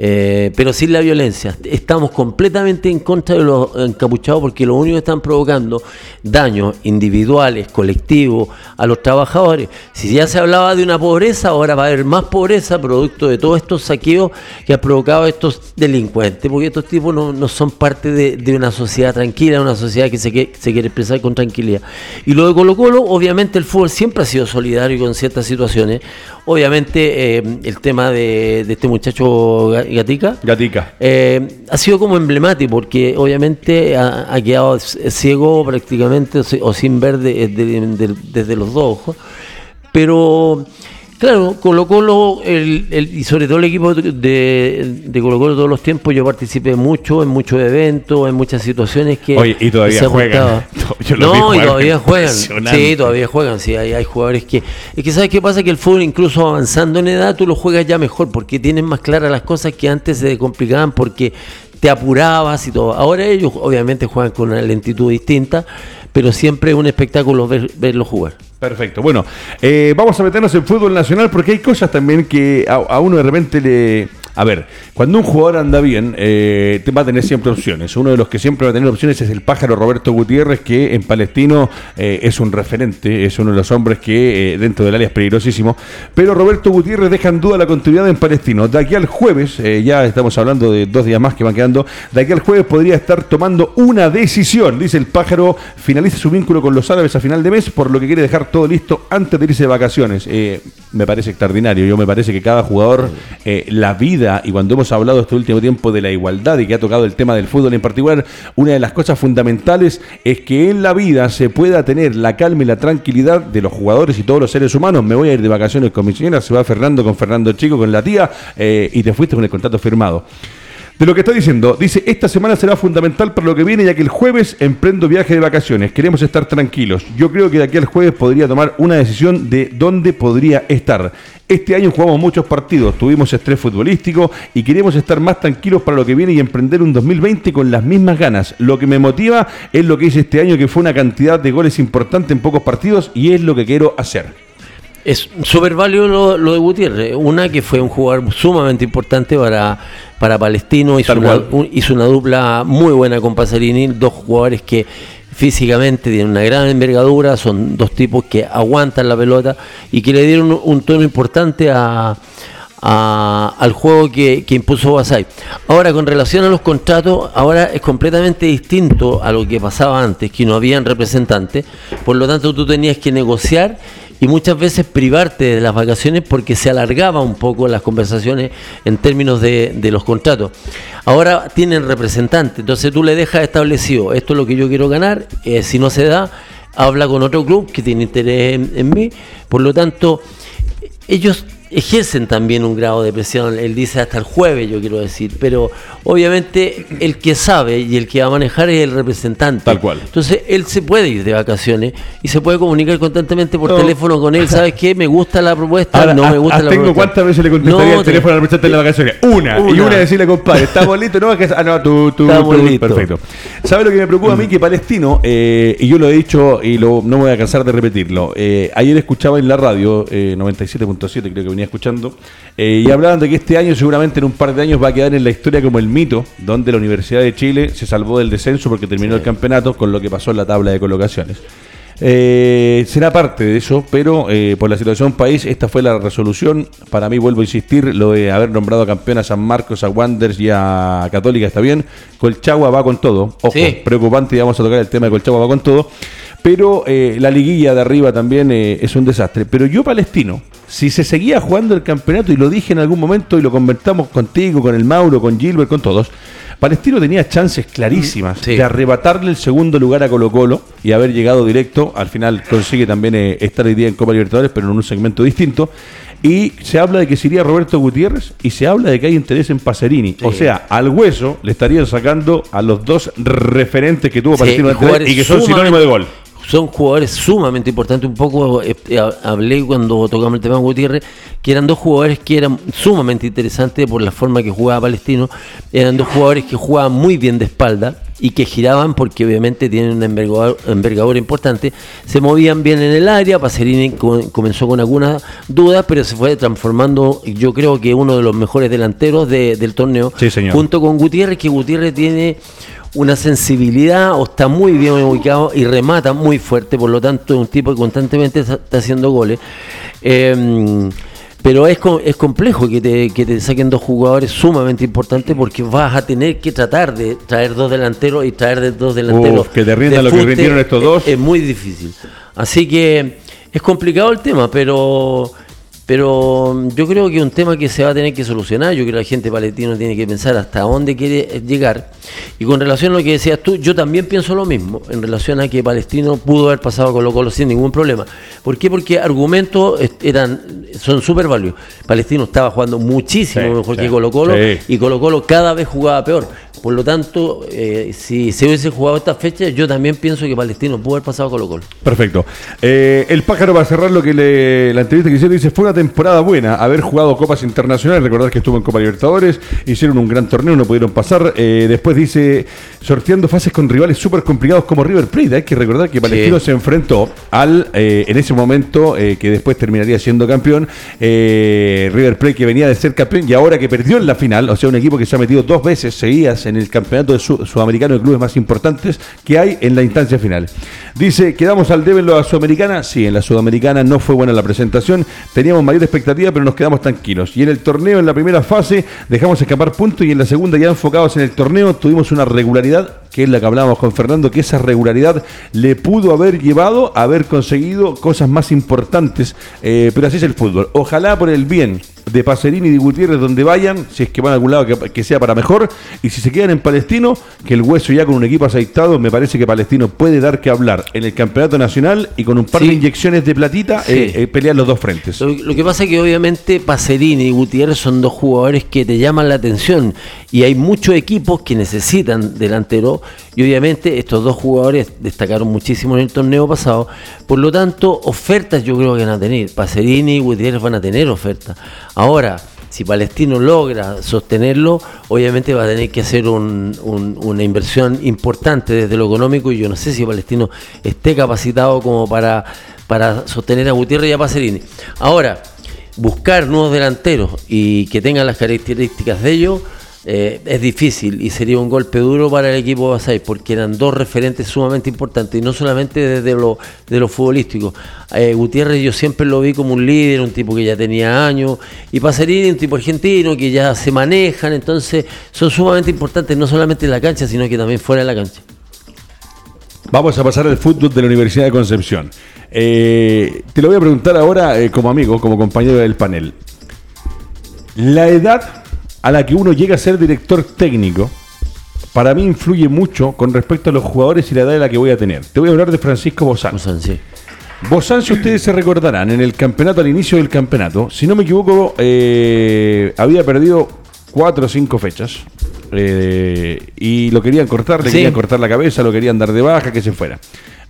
S2: Eh, pero sin la violencia. Estamos completamente en contra de los encapuchados porque lo único que están provocando daños individuales, colectivos, a los trabajadores. Si ya se hablaba de una pobreza, ahora va a haber más pobreza producto de todos estos saqueos que han provocado estos delincuentes, porque estos tipos no, son parte de, una sociedad tranquila, una sociedad que se, se quiere expresar con tranquilidad. Y lo de Colo Colo, obviamente el fútbol siempre ha sido solidario con ciertas situaciones. Obviamente eh, el tema de, de este muchacho Gatica.
S1: Gatica.
S2: Eh, ha sido como emblemático porque obviamente ha, quedado ciego prácticamente o, sin ver desde los dos ojos. Pero Claro, Colo Colo, el, y sobre todo el equipo de, de, Colo Colo todos los tiempos, yo participé mucho en muchos eventos, en muchas situaciones que...
S1: Oye, y todavía juegan.
S2: no, y todavía juegan. Sí, todavía juegan, sí, hay, hay jugadores que... Es que ¿sabes qué pasa? Que el fútbol, incluso avanzando en edad, tú lo juegas ya mejor, porque tienes más claras las cosas que antes se complicaban, porque te apurabas y todo. Ahora ellos obviamente juegan con una lentitud distinta, pero siempre es un espectáculo ver, verlos jugar.
S1: Perfecto. Bueno, eh, vamos a meternos en fútbol nacional porque hay cosas también que a, uno de repente le... A ver, cuando un jugador anda bien, eh, va a tener siempre opciones. Uno de los que siempre va a tener opciones es el pájaro Roberto Gutiérrez, que en Palestino eh, es un referente, es uno de los hombres que dentro del área es peligrosísimo. Pero Roberto Gutiérrez deja en duda la continuidad en Palestino. De aquí al jueves, ya estamos hablando de dos días más que van quedando, de aquí al jueves podría estar tomando una decisión. Dice el pájaro, finaliza su vínculo con los árabes a final de mes, por lo que quiere dejar todo listo antes de irse de vacaciones. Eh, me parece extraordinario. Yo me parece que cada jugador, eh, la vida, y cuando hemos hablado este último tiempo de la igualdad y que ha tocado el tema del fútbol en particular, una de las cosas fundamentales es que en la vida se pueda tener la calma y la tranquilidad de los jugadores y todos los seres humanos. Me voy a ir de vacaciones con mi señora, se va Fernando con Fernando Chico, con la tía, eh, y te fuiste con el contrato firmado de lo que está diciendo. Dice, esta semana será fundamental para lo que viene, ya que el jueves emprendo viaje de vacaciones. Queremos estar tranquilos. Yo creo que de aquí al jueves podría tomar una decisión de dónde podría estar. Este año jugamos muchos partidos, tuvimos estrés futbolístico y queremos estar más tranquilos para lo que viene y emprender un 2020 con las mismas ganas. Lo que me motiva es lo que hice este año, que fue una cantidad de goles importante en pocos partidos y es lo que quiero hacer.
S2: Es súper válido lo, de Gutiérrez. Una que fue un jugador sumamente importante para, para Palestino, hizo una, hizo una dupla muy buena con Pasarini, dos jugadores que físicamente tienen una gran envergadura, son dos tipos que aguantan la pelota y que le dieron un, tono importante a, al juego que, que, impuso Basay. Ahora, con relación a los contratos, ahora es completamente distinto a lo que pasaba antes, que no habían representantes, por lo tanto tú tenías que negociar y muchas veces privarte de las vacaciones porque se alargaba un poco las conversaciones en términos de, los contratos. Ahora tienen representantes, entonces tú le dejas establecido, esto es lo que yo quiero ganar, eh, si no se da, habla con otro club que tiene interés en mí, por lo tanto, ellos ejercen también un grado de presión. Él dice hasta el jueves, yo quiero decir, pero obviamente el que sabe y el que va a manejar es el representante.
S1: Tal cual.
S2: Entonces él se puede ir de vacaciones y se puede comunicar constantemente por teléfono con él. ¿Sabes qué? Me gusta la propuesta, no me gusta la
S1: tengo ¿Cuántas veces le contestaría el teléfono al representante de las vacaciones? Una, Y una decirle, compadre, estamos listos. No, es que, ah, no, tú, tú, tú perfecto. ¿Sabes lo que me preocupa a mí? Mm. Que Palestino, eh, y yo lo he dicho y lo, no me voy a cansar de repetirlo. Eh, ayer escuchaba en la radio, eh, 97.7, creo que venía escuchando, eh, y hablaban de que este año, seguramente en un par de años, va a quedar en la historia como el mito, donde la Universidad de Chile se salvó del descenso porque terminó el campeonato con lo que pasó en la tabla de colocaciones. Eh, será parte de eso, pero eh, por la situación país, esta fue la resolución. Para mí, vuelvo a insistir, lo de haber nombrado campeón a San Marcos, a Wanders y a Católica está bien. Colchagua va con todo. Ojo, preocupante, y vamos a tocar el tema de Colchagua va con todo. Pero la liguilla de arriba también es un desastre. Pero yo, palestino, si se seguía jugando el campeonato, y lo dije en algún momento y lo comentamos contigo, con el Mauro, con Gilbert, con todos, Palestino tenía chances clarísimas
S2: Sí.
S1: de arrebatarle el segundo lugar a Colo Colo y haber llegado directo. Al final consigue también eh, estar hoy día en Copa Libertadores, pero en un segmento distinto. Y se habla de que se iría Roberto Gutiérrez y se habla de que hay interés en Pacerini. O sea, al hueso le estarían sacando a los dos referentes que tuvo
S2: Sí,
S1: Palestino él
S2: jugadores
S1: y que son sinónimo de gol.
S2: Son jugadores sumamente importantes. Un poco eh, eh, hablé cuando tocamos el tema de Gutiérrez, que eran dos jugadores que eran sumamente interesantes por la forma que jugaba Palestino. Eran dos jugadores que jugaban muy bien de espalda y que giraban porque obviamente tienen una envergadura, envergadura importante. Se movían bien en el área. Pacerini co- comenzó con algunas dudas, pero se fue transformando, yo creo que uno de los mejores delanteros de- del torneo.
S1: Sí, señor.
S2: Junto con Gutiérrez, que Gutiérrez tiene una sensibilidad o está muy bien ubicado y remata muy fuerte, por lo tanto es un tipo que constantemente está, haciendo goles. Eh, pero es, es complejo que te, que te saquen dos jugadores sumamente importantes porque vas a tener que tratar de traer dos delanteros y traer de dos delanteros.
S1: Uf, que te rindan
S2: de
S1: lo que rindieron estos dos.
S2: Es, es muy difícil. Así que es complicado el tema, pero pero yo creo que es un tema que se va a tener que solucionar. Yo creo que la gente palestina tiene que pensar hasta dónde quiere llegar. Y con relación a lo que decías tú, yo también pienso lo mismo en relación a que Palestino pudo haber pasado a Colo Colo sin ningún problema. ¿Por qué? Porque argumentos eran son súper válidos. Palestino estaba jugando muchísimo
S1: Sí,
S2: mejor
S1: sí,
S2: que Colo Colo
S1: sí.
S2: y Colo Colo cada vez jugaba peor. Por lo tanto, eh, si se hubiese jugado esta fecha, yo también pienso que Palestino pudo haber pasado Colo Colo.
S1: Perfecto. Eh, el pájaro va a cerrar lo que le, la entrevista que hicieron dice fue una temporada buena haber jugado copas internacionales, recordar que estuvo en Copa Libertadores, hicieron un gran torneo, no pudieron pasar. Eh, después dice sorteando fases con rivales súper complicados como River Plate. Hay que recordar que Palestino
S2: Sí.
S1: se enfrentó al eh, en ese momento eh, que después terminaría siendo campeón eh, River Plate que venía de ser campeón y ahora que perdió en la final, o sea un equipo que se ha metido dos veces seguidas en el campeonato sudamericano de clubes más importantes que hay en la instancia final. Dice, quedamos al debe en la sudamericana. Sí, en la sudamericana no fue buena la presentación. Teníamos mayor expectativa, pero nos quedamos tranquilos. Y en el torneo, en la primera fase, dejamos escapar puntos y en la segunda, ya enfocados en el torneo, tuvimos una regularidad, que es la que hablábamos con Fernando, que esa regularidad le pudo haber llevado a haber conseguido cosas más importantes. Eh, pero así es el fútbol. Ojalá por el bien de Pacerini y de Gutiérrez donde vayan, si es que van a algún lado que, que sea para mejor, y si se quedan en Palestino, que el hueso ya con un equipo aceitado, me parece que Palestino puede dar que hablar en el campeonato nacional y con un par
S2: Sí.
S1: de inyecciones de platita
S2: Sí.
S1: eh, eh, pelear los dos frentes.
S2: Lo, lo que pasa es que obviamente Pacerini y Gutiérrez son dos jugadores que te llaman la atención y hay muchos equipos que necesitan delantero y obviamente estos dos jugadores destacaron muchísimo en el torneo pasado, por lo tanto ofertas yo creo que van a tener, Pacerini y Gutiérrez van a tener ofertas. Ahora, si Palestino logra sostenerlo, obviamente va a tener que hacer un- un- una inversión importante desde lo económico y yo no sé si Palestino esté capacitado como para, para sostener a Gutiérrez y a Pacerini. Ahora, buscar nuevos delanteros y que tengan las características de ellos eh, es difícil y sería un golpe duro para el equipo de Basay porque eran dos referentes sumamente importantes y no solamente desde lo, de lo futbolístico. Eh, Gutiérrez yo siempre lo vi como un líder, un tipo que ya tenía años y Pacerini un tipo argentino que ya se manejan, entonces son sumamente importantes no solamente en la cancha sino que también fuera de la cancha.
S1: Vamos a pasar al fútbol de la Universidad de Concepción. Eh, te lo voy a preguntar ahora eh, como amigo, como compañero del panel. La edad a la que uno llega a ser director técnico, para mí influye mucho con respecto a los jugadores y la edad de la que voy a tener. Te voy a hablar de Francisco Bozán.
S2: Sé, sí.
S1: Bozán, si ustedes se recordarán, en el campeonato, al inicio del campeonato, si no me equivoco, eh, había perdido cuatro o cinco fechas. eh, y lo querían cortar, le
S2: Sí.
S1: querían cortar la cabeza, lo querían dar de baja, que se fuera.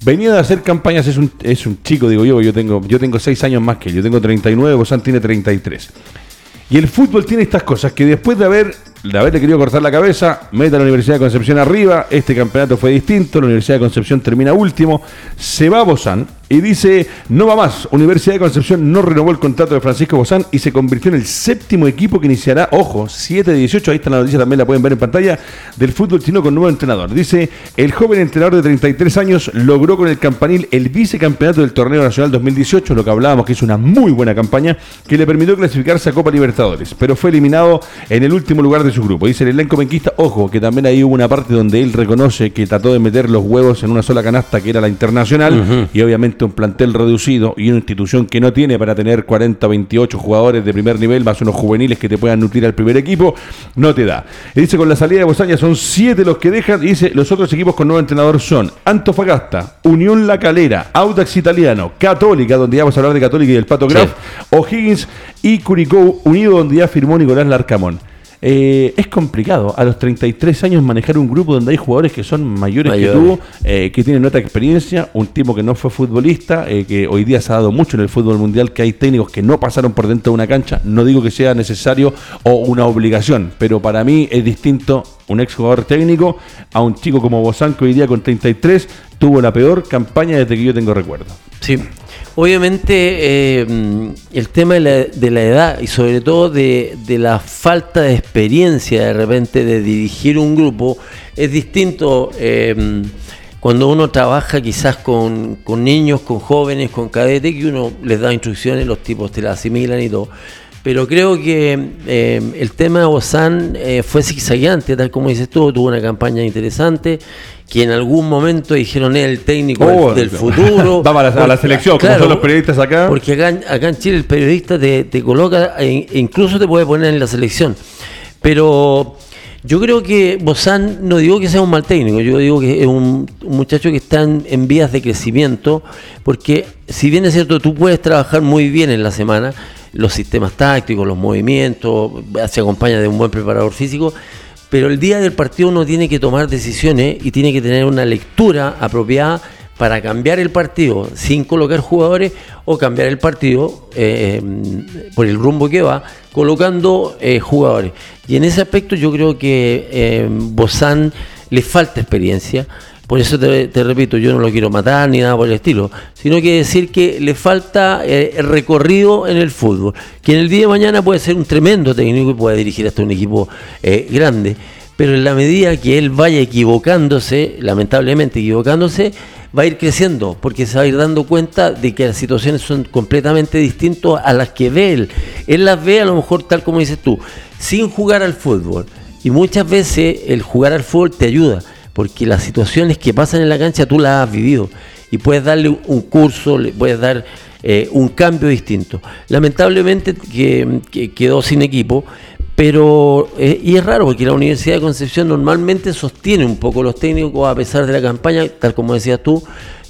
S1: Venía de hacer campañas, es un, es un chico, digo yo, yo tengo, yo tengo seis años más que él, yo tengo 39, Bozán tiene 33. Y el fútbol tiene estas cosas que después de haber de haberle querido cortar la cabeza, mete a la Universidad de Concepción arriba, este campeonato fue distinto, la Universidad de Concepción termina último, se va Bozán y dice, no va más, Universidad de Concepción no renovó el contrato de Francisco Bozán y se convirtió en el séptimo equipo que iniciará, ojo, 7 de 18, ahí está la noticia, también la pueden ver en pantalla, del fútbol chino con nuevo entrenador. Dice, el joven entrenador de 33 años logró con el campanil el vicecampeonato del torneo nacional 2018, lo que hablábamos que es una muy buena campaña, que le permitió clasificarse a Copa Libertadores, pero fue eliminado en el último lugar de su grupo. Dice el elenco menquista, ojo, que también ahí hubo una parte donde él reconoce que trató de meter los huevos en una sola canasta que era la internacional y obviamente un plantel reducido y una institución que no tiene para tener 40, 28 jugadores de primer nivel, más unos juveniles que te puedan nutrir al primer equipo, no te da. Y dice con la salida de Bosaña son siete los que dejan, y dice los otros equipos con nuevo entrenador son Antofagasta, Unión La Calera, Audax Italiano, Católica, donde ya vamos a hablar de Católica y el Pato Graf, O'Higgins y Curicó Unido, donde ya firmó Nicolás Larcamón. Eh, es complicado. A los 33 años manejar un grupo donde hay jugadores que son mayores, que tú, eh, que tienen otra experiencia, un tipo que no fue futbolista, eh, que hoy día se ha dado mucho en el fútbol mundial, que hay técnicos que no pasaron por dentro de una cancha, no digo que sea necesario o una obligación, pero para mí es distinto un ex jugador técnico a un chico como Bozán que hoy día con 33 tuvo la peor campaña desde que yo tengo recuerdo.
S2: Sí, Obviamente eh, el tema de la, edad y sobre todo de, la falta de experiencia de repente de dirigir un grupo es distinto eh, cuando uno trabaja quizás con, niños, con jóvenes, con cadetes, que uno les da instrucciones, los tipos te las asimilan y todo. Pero creo que eh, el tema de Bozán fue zigzagueante, tal como dices tú, tuvo una campaña interesante que en algún momento dijeron el técnico del, oh, futuro.
S1: Vamos a la, selección, como son los periodistas acá.
S2: Porque acá, en Chile el periodista te, coloca, e incluso te puede poner en la selección. Pero yo creo que Bozán, no digo que sea un mal técnico, yo digo que es un, muchacho que está en, vías de crecimiento, porque si bien es cierto, tú puedes trabajar muy bien en la semana, los sistemas tácticos, los movimientos, se acompaña de un buen preparador físico, pero el día del partido uno tiene que tomar decisiones y tiene que tener una lectura apropiada para cambiar el partido sin colocar jugadores o cambiar el partido eh, por el rumbo que va colocando eh, jugadores. Y en ese aspecto yo creo que eh, Bozán le falta experiencia. Por eso te, repito, yo no lo quiero matar ni nada por el estilo, sino que decir que le falta eh, recorrido en el fútbol, que en el día de mañana puede ser un tremendo técnico y puede dirigir hasta un equipo eh, grande, pero en la medida que él vaya equivocándose, lamentablemente equivocándose, va a ir creciendo, porque se va a ir dando cuenta de que las situaciones son completamente distintas a las que ve él. Él las ve a lo mejor tal como dices tú, sin jugar al fútbol. Y muchas veces el jugar al fútbol te ayuda porque las situaciones que pasan en la cancha tú las has vivido y puedes darle un curso, le puedes dar eh, un cambio distinto. Lamentablemente que, quedó sin equipo, pero eh, y es raro porque la Universidad de Concepción normalmente sostiene un poco los técnicos a pesar de la campaña, tal como decías tú,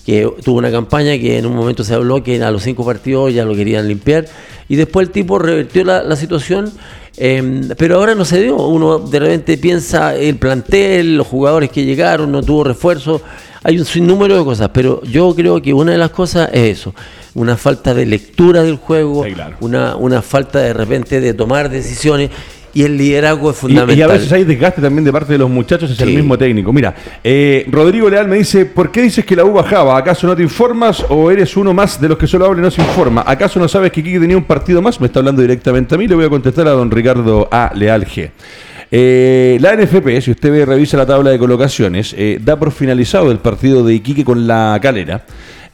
S2: que tuvo una campaña que en un momento se habló que a los cinco partidos ya lo querían limpiar y después el tipo revertió la situación Em, pero ahora no se dio. Uno de repente piensa el plantel, los jugadores que llegaron, no tuvo refuerzo. Hay un sinnúmero de cosas, pero yo creo que una de las cosas es eso. Una falta de lectura del juego, una, una falta de repente de tomar decisiones y el liderazgo es fundamental.
S1: Y, a veces hay desgaste también de parte de los muchachos es el mismo técnico. Mira, eh, Rodrigo Leal me dice, ¿por qué dices que la U bajaba? ¿Acaso no te informas o eres uno más de los que solo habla y no se informa? ¿Acaso no sabes que Kiki tenía un partido más? Me está hablando directamente a mí, le voy a contestar a don Ricardo A. Leal G. Eh, la NFP, si usted ve, revisa la tabla de colocaciones, eh, da por finalizado el partido de Iquique con la calera.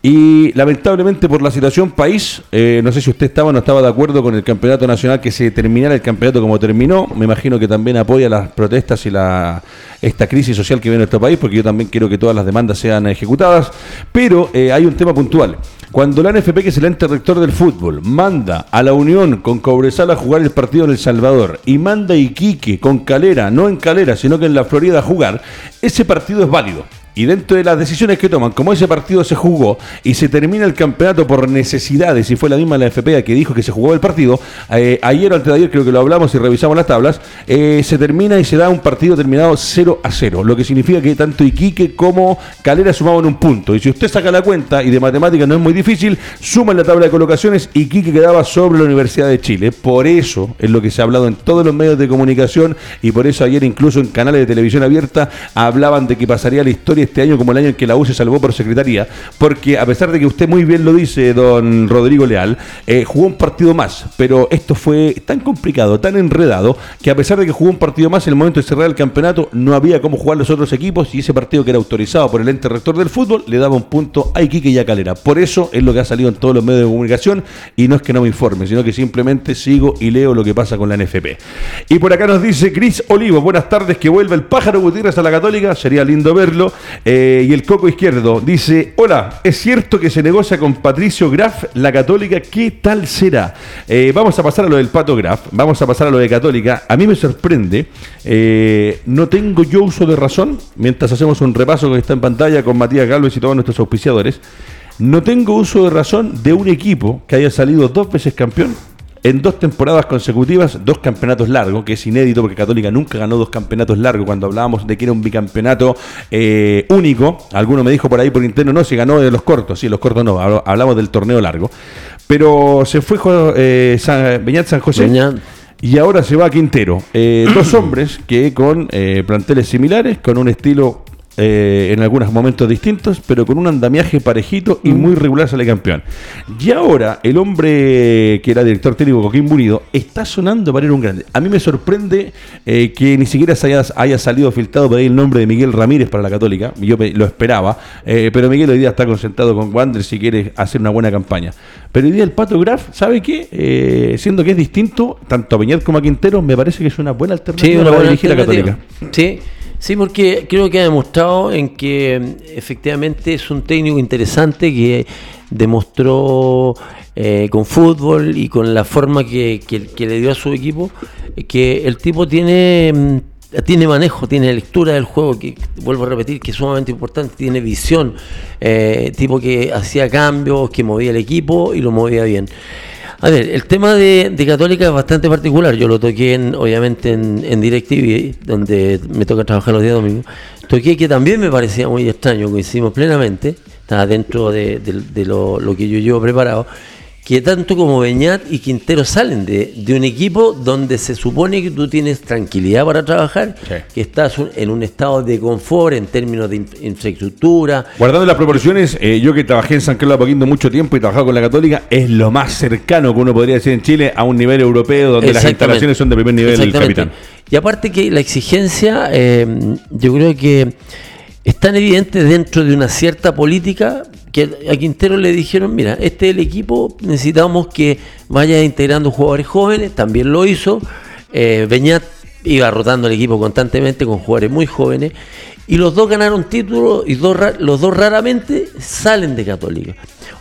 S1: Y lamentablemente por la situación país, eh, no sé si usted estaba o no estaba de acuerdo con el campeonato nacional que se terminara el campeonato como terminó. Me imagino que también apoya las protestas y la esta crisis social que vive en nuestro país, porque yo también quiero que todas las demandas sean ejecutadas. Pero eh, hay un tema puntual. Cuando la NFP, que es el ente rector del fútbol, manda a la Unión con Cobresal a jugar el partido en El Salvador y manda a Iquique con Calera, no en Calera, sino que en la Florida a jugar, ese partido es válido. Y dentro de las decisiones que toman, como ese partido se jugó y se termina el campeonato por necesidades, y fue la misma la FPA que dijo que se jugó el partido, eh, ayer o antes de ayer creo que lo hablamos y revisamos las tablas, eh, se termina y se da un partido terminado 0 a 0, lo que significa que tanto Iquique como Calera sumaban un punto. Y si usted saca la cuenta, y de matemáticas no es muy difícil, suma en la tabla de colocaciones, Iquique quedaba sobre la Universidad de Chile. Por eso es lo que se ha hablado en todos los medios de comunicación y por eso ayer incluso en canales de televisión abierta hablaban de que pasaría la historia este año como el año en que la U se salvó por secretaría, porque a pesar de que usted muy bien lo dice, don Rodrigo Leal, eh, jugó un partido más, pero esto fue tan complicado, tan enredado, que a pesar de que jugó un partido más, en el momento de cerrar el campeonato no había cómo jugar los otros equipos y ese partido que era autorizado por el ente rector del fútbol le daba un punto a Iquique y a Calera. Por eso es lo que ha salido en todos los medios de comunicación y no es que no me informe, sino que simplemente sigo y leo lo que pasa con la NFP. Y por acá nos dice Cris Olivo, buenas tardes, que vuelva el pájaro Gutiérrez a la Católica, sería lindo verlo. Eh, y el Coco Izquierdo dice, hola, ¿es cierto que se negocia con Patricio Graf la Católica? ¿Qué tal será? Eh, vamos a pasar a lo del Pato Graf, vamos a pasar a lo de Católica. A mí me sorprende, eh, no tengo yo uso de razón, mientras hacemos un repaso que está en pantalla con Matías Galvez y todos nuestros auspiciadores, no tengo uso de razón de un equipo que haya salido dos veces campeón en dos temporadas consecutivas, dos campeonatos largos, que es inédito porque Católica nunca ganó dos campeonatos largos. Cuando hablábamos de que era un bicampeonato eh, único, alguno me dijo por ahí por interno, no, si ganó de los cortos, sí, los cortos no, hablamos del torneo largo. Pero se fue eh, San, Beñat San José. Y ahora se va a Quintero. Eh, dos hombres que con eh, planteles similares, con un estilo eh, en algunos momentos distintos, pero con un andamiaje parejito y muy regular sale campeón. Y ahora el hombre que era director técnico Coquín Burido está sonando para ir un grande. A mí me sorprende eh, que ni siquiera haya, haya, salido filtrado por ahí el nombre de Miguel Ramírez para la Católica. Yo lo esperaba, eh, pero Miguel hoy día está concentrado con Wander si quiere hacer una buena campaña. Pero hoy día el Pato Graf, ¿sabe qué? siendo que es distinto, tanto a Peñat como a Quintero, me parece que es una buena alternativa
S2: para dirigir la Católica. Sí. Sí, porque creo que ha demostrado en que efectivamente es un técnico interesante que demostró eh, con fútbol y con la forma que, le dio a su equipo que el tipo tiene mm, tiene manejo, tiene lectura del juego, que vuelvo a repetir que es sumamente importante, tiene visión, eh, tipo que hacía cambios, que movía el equipo y lo movía bien. A ver, el tema de, Católica es bastante particular. Yo lo toqué, en, obviamente, en, en DirecTV, donde me toca trabajar los días domingos. Toqué que también me parecía muy extraño, coincidimos plenamente. Estaba dentro de, lo, lo, que yo llevo preparado que tanto como Beñat y Quintero salen de, un equipo donde se supone que tú tienes tranquilidad para trabajar, que estás en un estado de confort en términos de infraestructura.
S1: Guardando las proporciones, eh, yo que trabajé en San Carlos de Apoquindo mucho tiempo y trabajado con la Católica, es lo más cercano que uno podría decir en Chile a un nivel europeo donde las instalaciones son de primer nivel del capitán.
S2: Y aparte que la exigencia, eh, yo creo que es tan evidente dentro de una cierta política que a Quintero le dijeron, mira, este es el equipo, necesitamos que vaya integrando jugadores jóvenes, también lo hizo. Eh, Beñat iba rotando el equipo constantemente con jugadores muy jóvenes y los dos ganaron títulos y dos, los dos raramente salen de Católica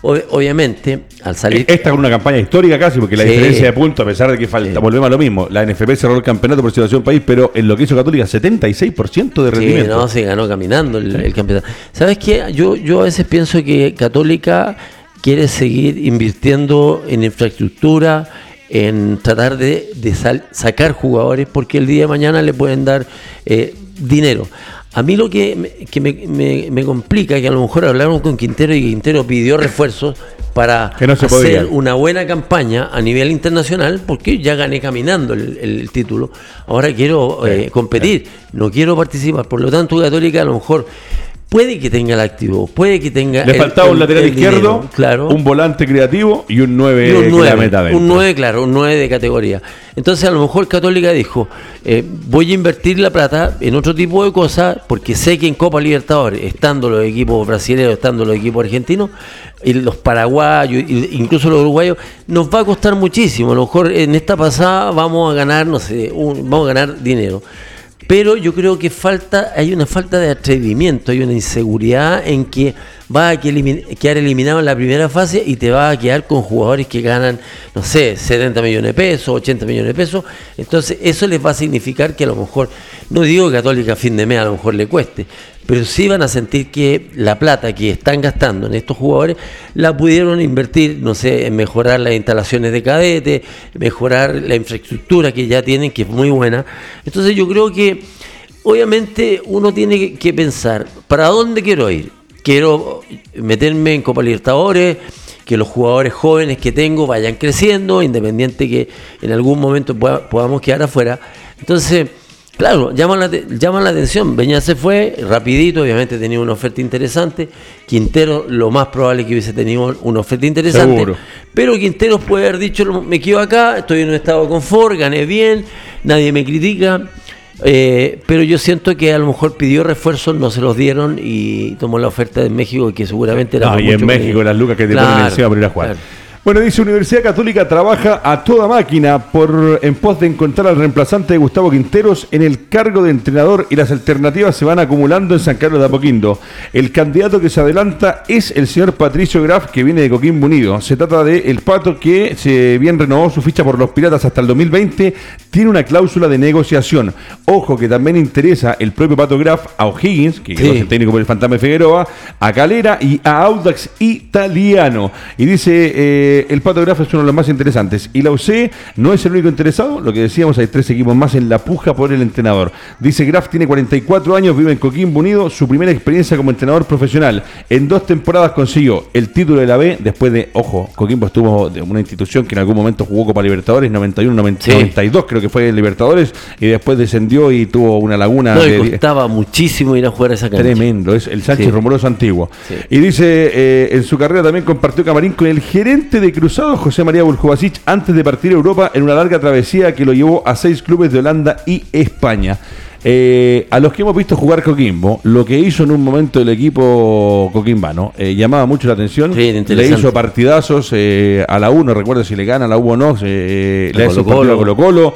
S2: obviamente, al salir.
S1: Esta es una campaña histórica casi, porque la diferencia de puntos, a pesar de que falta, volvemos a lo mismo. La NFP cerró el campeonato por situación país, pero en lo que hizo Católica, 76% de rendimiento.
S2: Sí, no, se ganó caminando el, campeonato. ¿Sabes qué? Yo, yo a veces pienso que Católica quiere seguir invirtiendo en infraestructura, en tratar de, sacar jugadores, porque el día de mañana le pueden dar eh, dinero. A mí lo que, me, que me, me, complica que a lo mejor hablaron con Quintero y Quintero pidió refuerzos para hacer una buena campaña a nivel internacional, porque ya gané caminando el, título. Ahora quiero eh, competir, no quiero participar. Por lo tanto, Católica a lo mejor puede que tenga el activo, puede que tenga.
S1: Le faltaba un lateral izquierdo, claro. un volante creativo y un 9
S2: un 9, Un 9, claro, un 9 de categoría. Entonces, a lo mejor Católica dijo: eh, Voy a invertir la plata en otro tipo de cosas, porque sé que en Copa Libertadores, estando los equipos brasileños, estando los equipos argentinos, y los paraguayos, incluso los uruguayos, nos va a costar muchísimo. A lo mejor en esta pasada vamos a ganar, no sé, vamos a ganar dinero pero yo creo que falta, hay una falta de atrevimiento, hay una inseguridad en que va a quedar eliminado en la primera fase y te va a quedar con jugadores que ganan, no sé, 70 millones de pesos, 80 millones de pesos. Entonces, eso les va a significar que a lo mejor, no digo que Católica fin de mes a lo mejor le cueste, pero sí van a sentir que la plata que están gastando en estos jugadores la pudieron invertir, no sé, en mejorar las instalaciones de cadete, mejorar la infraestructura que ya tienen, que es muy buena. Entonces, yo creo que obviamente uno tiene que pensar, ¿para dónde quiero ir? quiero meterme en Copa Libertadores, que los jugadores jóvenes que tengo vayan creciendo, independiente que en algún momento podamos quedar afuera. Entonces, claro, llaman la, llaman la atención. Beña se fue rapidito, obviamente tenía una oferta interesante. Quintero, lo más probable es que hubiese tenido una oferta interesante. Pero Quintero puede haber dicho, me quedo acá, estoy en un estado de confort, gané bien, nadie me critica. Eh, pero yo siento que a lo mejor pidió refuerzos, no se los dieron y tomó la oferta de México, que seguramente era.
S1: Ah, y en México las lucas que te ponen encima para ir a jugar. Bueno, dice Universidad Católica trabaja a toda máquina por en pos de encontrar al reemplazante de Gustavo Quinteros en el cargo de entrenador y las alternativas se van acumulando en San Carlos de Apoquindo. El candidato que se adelanta es el señor Patricio Graf, que viene de Coquimbo Unido. Se trata de el Pato que se bien renovó su ficha por los Piratas hasta el 2020, tiene una cláusula de negociación. Ojo que también interesa el propio Pato Graf a O'Higgins, que es el técnico por el Fantasma de Figueroa, a Calera y a Audax Italiano. Y dice... Eh, el patografo es uno de los más interesantes. Y la UC no es el único interesado. Lo que decíamos, hay tres equipos más en la puja por el entrenador. Dice Graf, tiene 44 años, vive en Coquimbo Unido. Su primera experiencia como entrenador profesional. En dos temporadas consiguió el título de la B. Después de, ojo, Coquimbo estuvo de una institución que en algún momento jugó Copa Libertadores, 91, 92 creo que fue Libertadores. Y después descendió y tuvo una laguna.
S2: No, costaba muchísimo ir a jugar a esa cancha.
S1: Tremendo, es el Sánchez Romoroso antiguo. Y dice, eh, en su carrera también compartió camarín con el gerente de Cruzado, José María Buljubasic, antes de partir a Europa en una larga travesía que lo llevó a seis clubes de Holanda y España. Eh, a los que hemos visto jugar Coquimbo, lo que hizo en un momento el equipo coquimbano eh, llamaba mucho la atención. le hizo partidazos eh, a la 1, recuerda si le gana a la U o no, le hizo Colo Colo, Colo,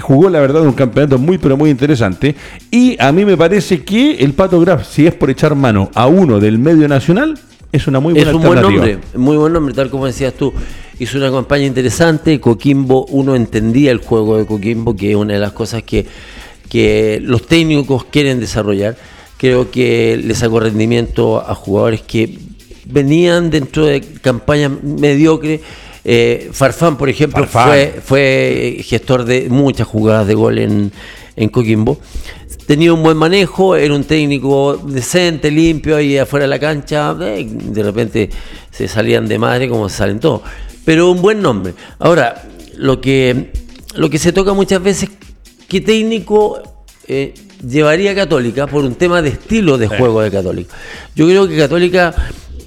S1: jugó la verdad un campeonato muy pero muy interesante. Y a mí me parece que el Pato Graf, si es por echar mano a uno del medio nacional, es una muy buena
S2: Es un buen nombre, muy buen nombre, tal como decías tú. Hizo una campaña interesante. Coquimbo, uno entendía el juego de Coquimbo, que es una de las cosas que, que los técnicos quieren desarrollar. Creo que le sacó rendimiento a jugadores que venían dentro de campañas mediocres. Eh, Farfán, por ejemplo, Fue, fue gestor de muchas jugadas de gol en, en Coquimbo tenía un buen manejo, era un técnico decente, limpio, y afuera de la cancha, eh, de repente se salían de madre como se salen todos. Pero un buen nombre. Ahora, lo que, lo que se toca muchas veces, ¿qué técnico eh, llevaría a Católica por un tema de estilo de juego de Católica? Yo creo que Católica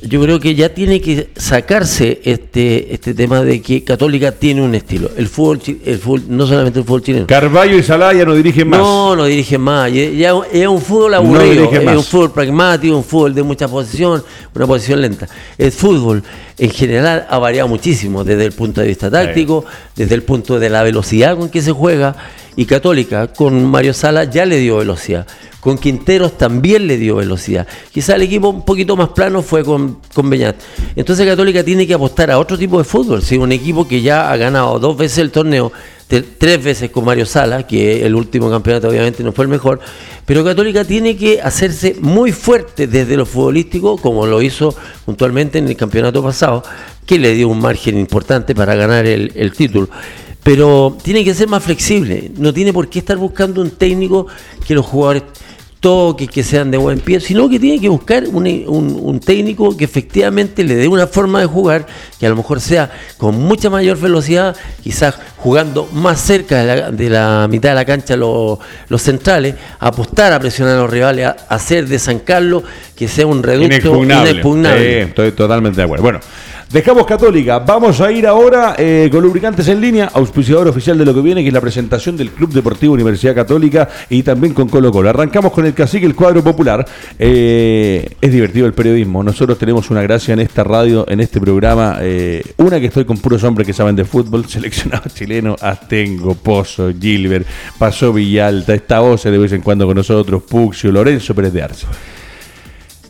S2: yo creo que ya tiene que sacarse este este tema de que Católica tiene un estilo. El fútbol, el fútbol no solamente el fútbol chileno.
S1: Carballo y Salaya no dirigen más.
S2: No, no dirigen más. Ya, es un fútbol aburrido, es un fútbol pragmático, un fútbol de mucha posición, una posición lenta. El fútbol en general ha variado muchísimo desde el punto de vista táctico, desde el punto de la velocidad con que se juega. Y Católica con Mario Sala ya le dio velocidad con Quinteros también le dio velocidad. Quizá el equipo un poquito más plano fue con, con Beñat. Entonces Católica tiene que apostar a otro tipo de fútbol. Si un equipo que ya ha ganado dos veces el torneo, tres veces con Mario Sala, que el último campeonato obviamente no fue el mejor, pero Católica tiene que hacerse muy fuerte desde lo futbolístico, como lo hizo puntualmente en el campeonato pasado, que le dio un margen importante para ganar el, el título pero tiene que ser más flexible. No tiene por qué estar buscando un técnico que los jugadores toques, que sean de buen pie, sino que tiene que buscar un, técnico que efectivamente le dé una forma de jugar que a lo mejor sea con mucha mayor velocidad, quizás jugando más cerca de la, mitad de la cancha los, centrales, apostar a presionar a los rivales, a, hacer de San Carlos que sea un reducto inexpugnable.
S1: estoy totalmente de acuerdo. Bueno. Dejamos Católica. Vamos a ir ahora eh, con Lubricantes en línea, auspiciador oficial de lo que viene, que es la presentación del Club Deportivo Universidad Católica y también con Colo Colo. Arrancamos con el cacique, el cuadro popular. Eh, es divertido el periodismo. Nosotros tenemos una gracia en esta radio, en este programa. Eh, una que estoy con puros hombres que saben de fútbol, seleccionado chileno, Astengo, Pozo, Gilbert, Pasó Villalta, está Ose de vez en cuando con nosotros, Puxio, Lorenzo Pérez de Arce.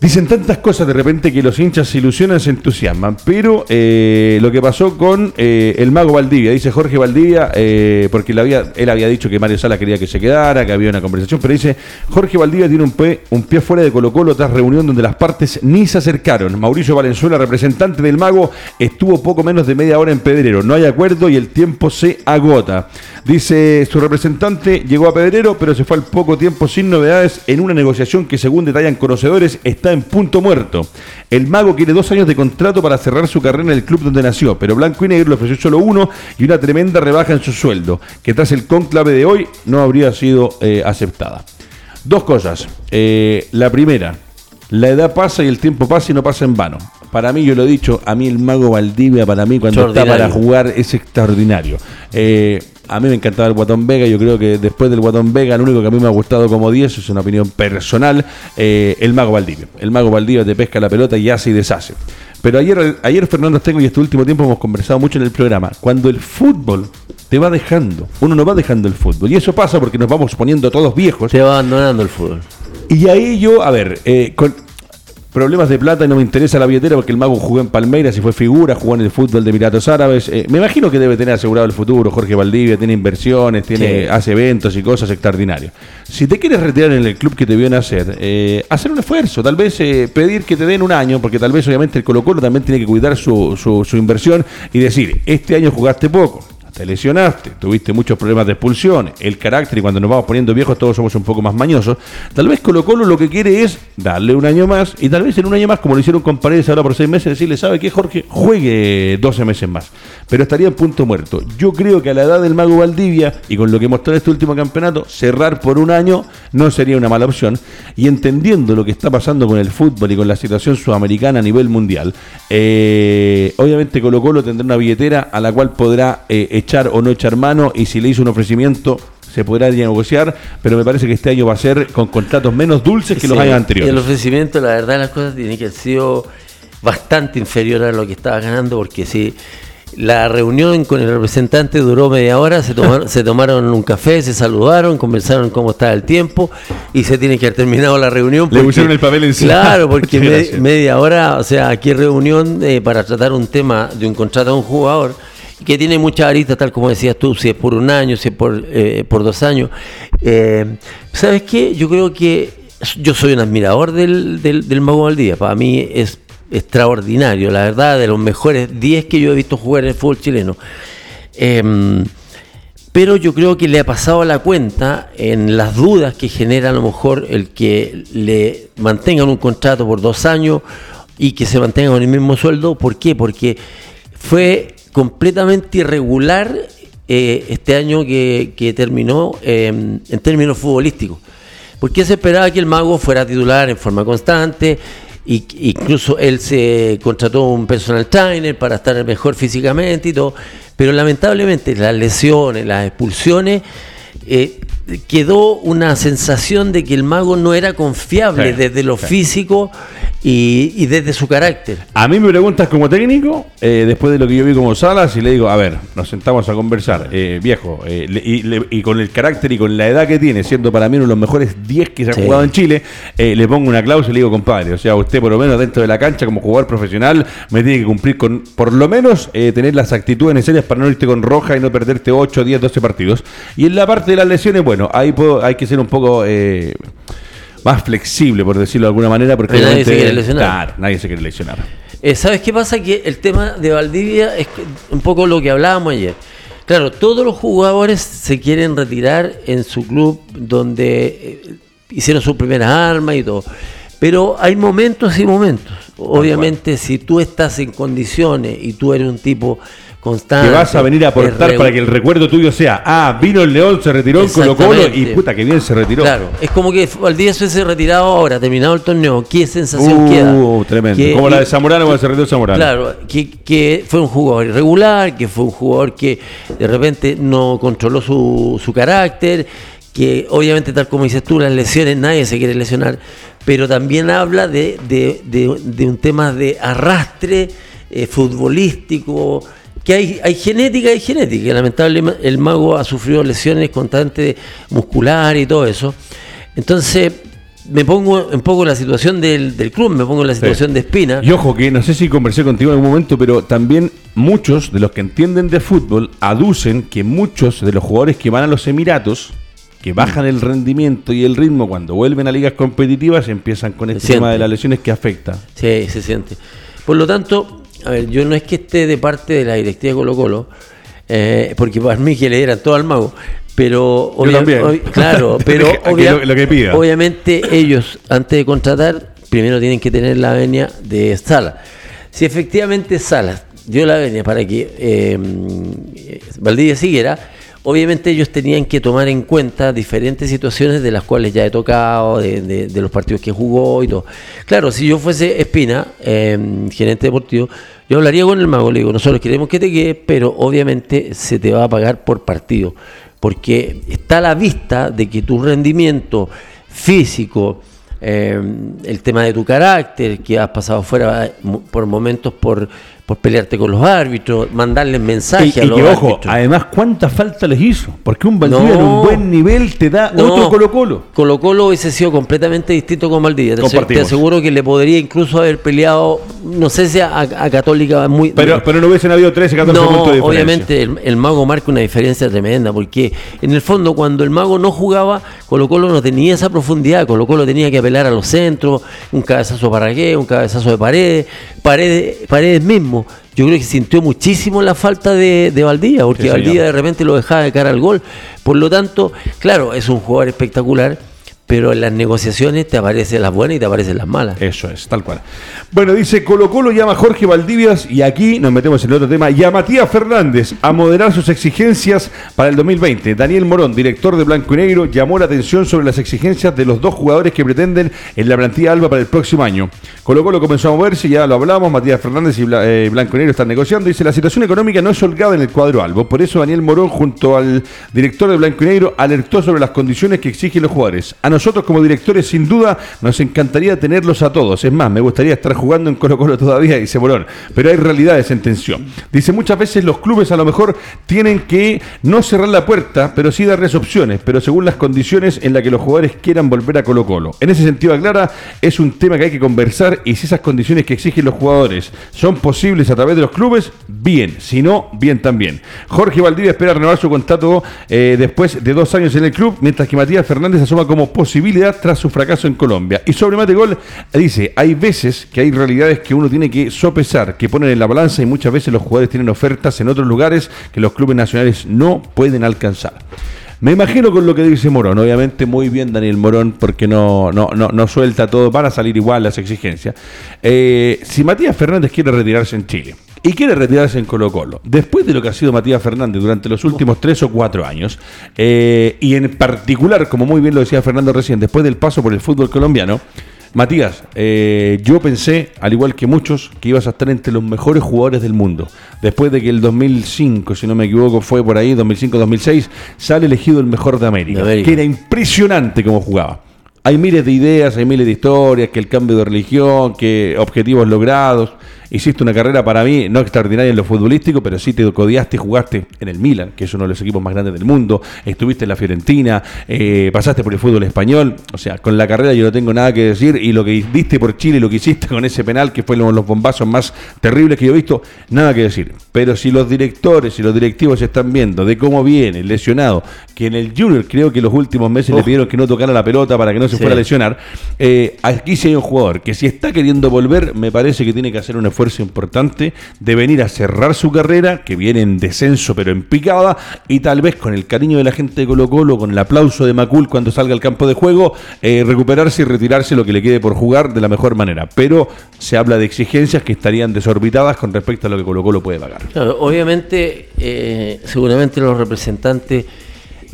S1: Dicen tantas cosas de repente que los hinchas se ilusionan, se entusiasman, pero eh, lo que pasó con eh, el mago Valdivia, dice Jorge Valdivia, eh, porque él había, dicho que Mario Sala quería que se quedara, que había una conversación, pero dice, Jorge Valdivia tiene un pie, un pie fuera de Colo Colo tras reunión donde las partes ni se acercaron. Mauricio Valenzuela, representante del mago, estuvo poco menos de media hora en Pedrero, no hay acuerdo y el tiempo se agota. Dice, su representante llegó a Pedrero, pero se fue al poco tiempo sin novedades en una negociación que según detallan conocedores está en punto muerto. El mago quiere dos años de contrato para cerrar su carrera en el club donde nació, pero Blanco y Negro le ofreció solo uno y una tremenda rebaja en su sueldo, que tras el conclave de hoy no habría sido eh, aceptada. Dos cosas. Eh, la primera, la edad pasa y el tiempo pasa y no pasa en vano. Para mí, yo lo he dicho, a mí el mago Valdivia, para mí, cuando está para jugar, es extraordinario. Eh, A mí me encantaba el Guatón Vega. Yo creo que después del Guatón Vega, el único que a mí me ha gustado como 10, es una opinión personal, eh, el Mago Valdivia. El Mago Valdivia te pesca la pelota y hace y deshace. Pero ayer, ayer Fernando Tengo y este último tiempo hemos conversado mucho en el programa. Cuando el fútbol te va dejando, uno no va dejando el fútbol. Y eso pasa porque nos vamos poniendo todos viejos.
S2: Te va abandonando el fútbol.
S1: Y ahí yo, a ver, eh, con, problemas de plata y no me interesa la billetera porque el mago jugó en Palmeiras y fue figura, jugó en el fútbol de Emiratos Árabes. Eh, me imagino que debe tener asegurado el futuro. Jorge Valdivia tiene inversiones, tiene, hace eventos y cosas extraordinarias. Si te quieres retirar en el club que te vio nacer, eh, hacer un esfuerzo, tal vez eh, pedir que te den un año, porque tal vez obviamente el Colo Colo también tiene que cuidar su, su, su inversión y decir, este año jugaste poco te lesionaste, tuviste muchos problemas de expulsión, el carácter y cuando nos vamos poniendo viejos todos somos un poco más mañosos, tal vez Colo Colo lo que quiere es darle un año más y tal vez en un año más, como lo hicieron con Paredes ahora por seis meses, decirle, ¿sabe qué Jorge? Juegue 12 meses más. Pero estaría en punto muerto. Yo creo que a la edad del Mago Valdivia y con lo que mostró este último campeonato, cerrar por un año no sería una mala opción. Y entendiendo lo que está pasando con el fútbol y con la situación sudamericana a nivel mundial, eh, obviamente Colo Colo tendrá una billetera a la cual podrá eh, echar o no echar mano y si le hizo un ofrecimiento se podrá negociar, pero me parece que este año va a ser con contratos menos dulces que los años anteriores.
S2: El ofrecimiento, la verdad, las cosas tienen que haber sido bastante inferior a lo que estaba ganando, porque si la reunión con el representante duró media hora, se tomaron, se tomaron un café, se saludaron, conversaron cómo estaba el tiempo y se tiene que haber terminado la reunión.
S1: Le pusieron el papel encima.
S2: Claro, porque media hora, o sea, aquí reunión eh, para tratar un tema de un contrato de un jugador que tiene muchas aristas, tal como decías tú, si es por un año, si es por, eh, por dos años. Eh, ¿Sabes qué? Yo creo que yo soy un admirador del, del, Mago Valdía. Para mí es extraordinario, la verdad, de los mejores 10 que yo he visto jugar en el fútbol chileno. Em, pero yo creo que le ha pasado la cuenta en las dudas que genera a lo mejor el que le mantengan un contrato por dos años y que se mantenga con el mismo sueldo. ¿Por qué? Porque fue completamente irregular eh, este año que, terminó em, en términos futbolísticos. Porque se esperaba que el mago fuera titular en forma constante, y, incluso él se contrató un personal trainer para estar mejor físicamente y todo, pero lamentablemente las lesiones, las expulsiones, eh, quedó una sensación de que el mago no era confiable desde lo físico y, desde su carácter.
S1: A mí me preguntas como técnico, eh, después de lo que yo vi como Salas, y le digo, a ver, nos sentamos a conversar, eh, viejo, eh, y, con el carácter y con la edad que tiene, siendo para mí uno de los mejores 10 que se ha jugado en Chile, le pongo una cláusula y le digo, compadre, o sea, usted por lo menos dentro de la cancha como jugador profesional me tiene que cumplir con, por lo menos, tener las actitudes necesarias para no irte con roja y no perderte 8, 10, 12 partidos. Y en la parte de las lesiones, bueno, ahí puedo, hay que ser un poco más flexible, por decirlo de alguna manera, porque
S2: nadie se quiere lesionar.
S1: nadie se quiere lesionar.
S2: Eh, ¿Sabes qué pasa? Que el tema de Valdivia es un poco lo que hablábamos ayer. Claro, todos los jugadores se quieren retirar en su club donde eh, hicieron su primera arma y todo. Pero hay momentos y momentos. Obviamente, si tú estás en condiciones y tú eres un tipo constante.
S1: Que vas a venir a aportar para que el recuerdo tuyo sea, ah, vino el León, se retiró en Colo Colo y puta que bien se retiró.
S2: Claro, es como que Valdivia se hubiese retirado ahora, terminado el torneo, ¿qué sensación
S1: uh,
S2: queda?
S1: tremendo. como la de Zamorano cuando se retiró Zamorano.
S2: Claro, que, que, fue un jugador irregular, que fue un jugador que de repente no controló su, su carácter, que obviamente tal como dices tú, las lesiones, nadie se quiere lesionar, pero también habla de, de, de, un tema de arrastre eh, futbolístico, que hay, hay genética y genética. Lamentablemente el mago ha sufrido lesiones constantes musculares y todo eso. Entonces, me pongo un poco en la situación del, club, me pongo en la situación de Espina.
S1: Y ojo, que no sé si conversé contigo en algún momento, pero también muchos de los que entienden de fútbol aducen que muchos de los jugadores que van a los Emiratos, que bajan el rendimiento y el ritmo cuando vuelven a ligas competitivas, empiezan con este tema de las lesiones que afecta.
S2: Sí, se siente. Por lo tanto, a ver, yo no es que esté de parte de la directiva de Colo Colo, eh, porque para mí que le dieran todo al mago, pero claro, pero obviamente ellos antes de contratar primero tienen que tener la venia de Sala. Si efectivamente Sala dio la venia para que eh, Valdivia siguiera, obviamente ellos tenían que tomar en cuenta diferentes situaciones de las cuales ya he tocado, de, los partidos que jugó y todo. Claro, si yo fuese Espina, em, gerente deportivo, yo hablaría con el mago, le digo, nosotros queremos que te quede, pero obviamente se te va a pagar por partido, porque está a la vista de que tu rendimiento físico, em, el tema de tu carácter, que has pasado fuera por momentos por por pelearte con los árbitros, mandarles mensajes a los
S1: y que, ojo, además, ¿cuánta falta les hizo? Porque un Valdivia en un buen nivel te da otro Colo-Colo.
S2: Colo-Colo hubiese sido completamente distinto con Valdivia. Te, aseguro que le podría incluso haber peleado, no sé si a, Católica muy...
S1: Pero, pero no hubiesen habido 13, 14 puntos de diferencia.
S2: obviamente el, Mago marca una diferencia tremenda, porque en el fondo cuando el Mago no jugaba, Colo-Colo no tenía esa profundidad, Colo-Colo tenía que apelar a los centros, un cabezazo para qué, un cabezazo de paredes, paredes, paredes mismo yo creo que sintió muchísimo la falta de, de Valdía, porque Valdía de repente lo dejaba de cara al gol. Por lo tanto, claro, es un jugador espectacular pero en las negociaciones te aparecen las buenas y te aparecen las malas.
S1: Eso es, tal cual. Bueno, dice Colo Colo llama a Jorge Valdivias y aquí nos metemos en el otro tema, y a Matías Fernández a moderar sus exigencias para el 2020. Daniel Morón, director de Blanco y Negro, llamó la atención sobre las exigencias de los dos jugadores que pretenden en la plantilla Alba para el próximo año. Colo Colo comenzó a moverse, ya lo hablamos, Matías Fernández y eh, Blanco y Negro están negociando. Dice, la situación económica no es holgada en el cuadro Albo, por eso Daniel Morón junto al director de Blanco y Negro alertó sobre las condiciones que exigen los jugadores. Nosotros como directores sin duda nos encantaría tenerlos a todos. Es más, me gustaría estar jugando en Colo Colo todavía, dice Morón. Pero hay realidades en tensión. Dice, muchas veces los clubes a lo mejor tienen que no cerrar la puerta, pero sí darles opciones, pero según las condiciones en las que los jugadores quieran volver a Colo Colo. En ese sentido, aclara, es un tema que hay que conversar y si esas condiciones que exigen los jugadores son posibles a través de los clubes, bien. Si no, bien también. Jorge Valdivia espera renovar su contrato eh, después de dos años en el club, mientras que Matías Fernández asoma como posibilidad tras su fracaso en Colombia. Y sobre Mategol dice, hay veces que hay realidades que uno tiene que sopesar, que ponen en la balanza y muchas veces los jugadores tienen ofertas en otros lugares que los clubes nacionales no pueden alcanzar. Me imagino con lo que dice Morón, obviamente muy bien Daniel Morón, porque no, no, no, suelta todo para salir igual las exigencias. Eh, si Matías Fernández quiere retirarse en Chile, y quiere retirarse en Colo Colo. Después de lo que ha sido Matías Fernández durante los últimos tres o cuatro años, eh, y en particular, como muy bien lo decía Fernando recién, después del paso por el fútbol colombiano, Matías, eh, yo pensé, al igual que muchos, que ibas a estar entre los mejores jugadores del mundo. Después de que el 2005, si no me equivoco, fue por ahí, 2005-2006, sale elegido el mejor de América, que era impresionante como jugaba. Hay miles de ideas, hay miles de historias, que el cambio de religión, que objetivos logrados hiciste una carrera para mí no extraordinaria en lo futbolístico, pero sí te codiaste y jugaste en el Milan, que es uno de los equipos más grandes del mundo, estuviste en la Fiorentina, eh, pasaste por el fútbol español, o sea, con la carrera yo no tengo nada que decir y lo que diste por Chile, lo que hiciste con ese penal, que fue uno de los bombazos más terribles que yo he visto, nada que decir. Pero si los directores y los directivos están viendo de cómo viene lesionado, que en el Junior creo que los últimos meses le pidieron que no tocara la pelota para que no se fuera a lesionar, eh, aquí sí hay un jugador que si está queriendo volver, me parece que tiene que hacer un esfuerzo importante de venir a cerrar su carrera, que viene en descenso pero en picada, y tal vez con el cariño de la gente de Colo Colo, con el aplauso de Macul cuando salga al campo de juego, eh, recuperarse y retirarse lo que le quede por jugar de la mejor manera. Pero se habla de exigencias que estarían desorbitadas con respecto a lo que Colo Colo puede pagar.
S2: obviamente, eh, seguramente los representantes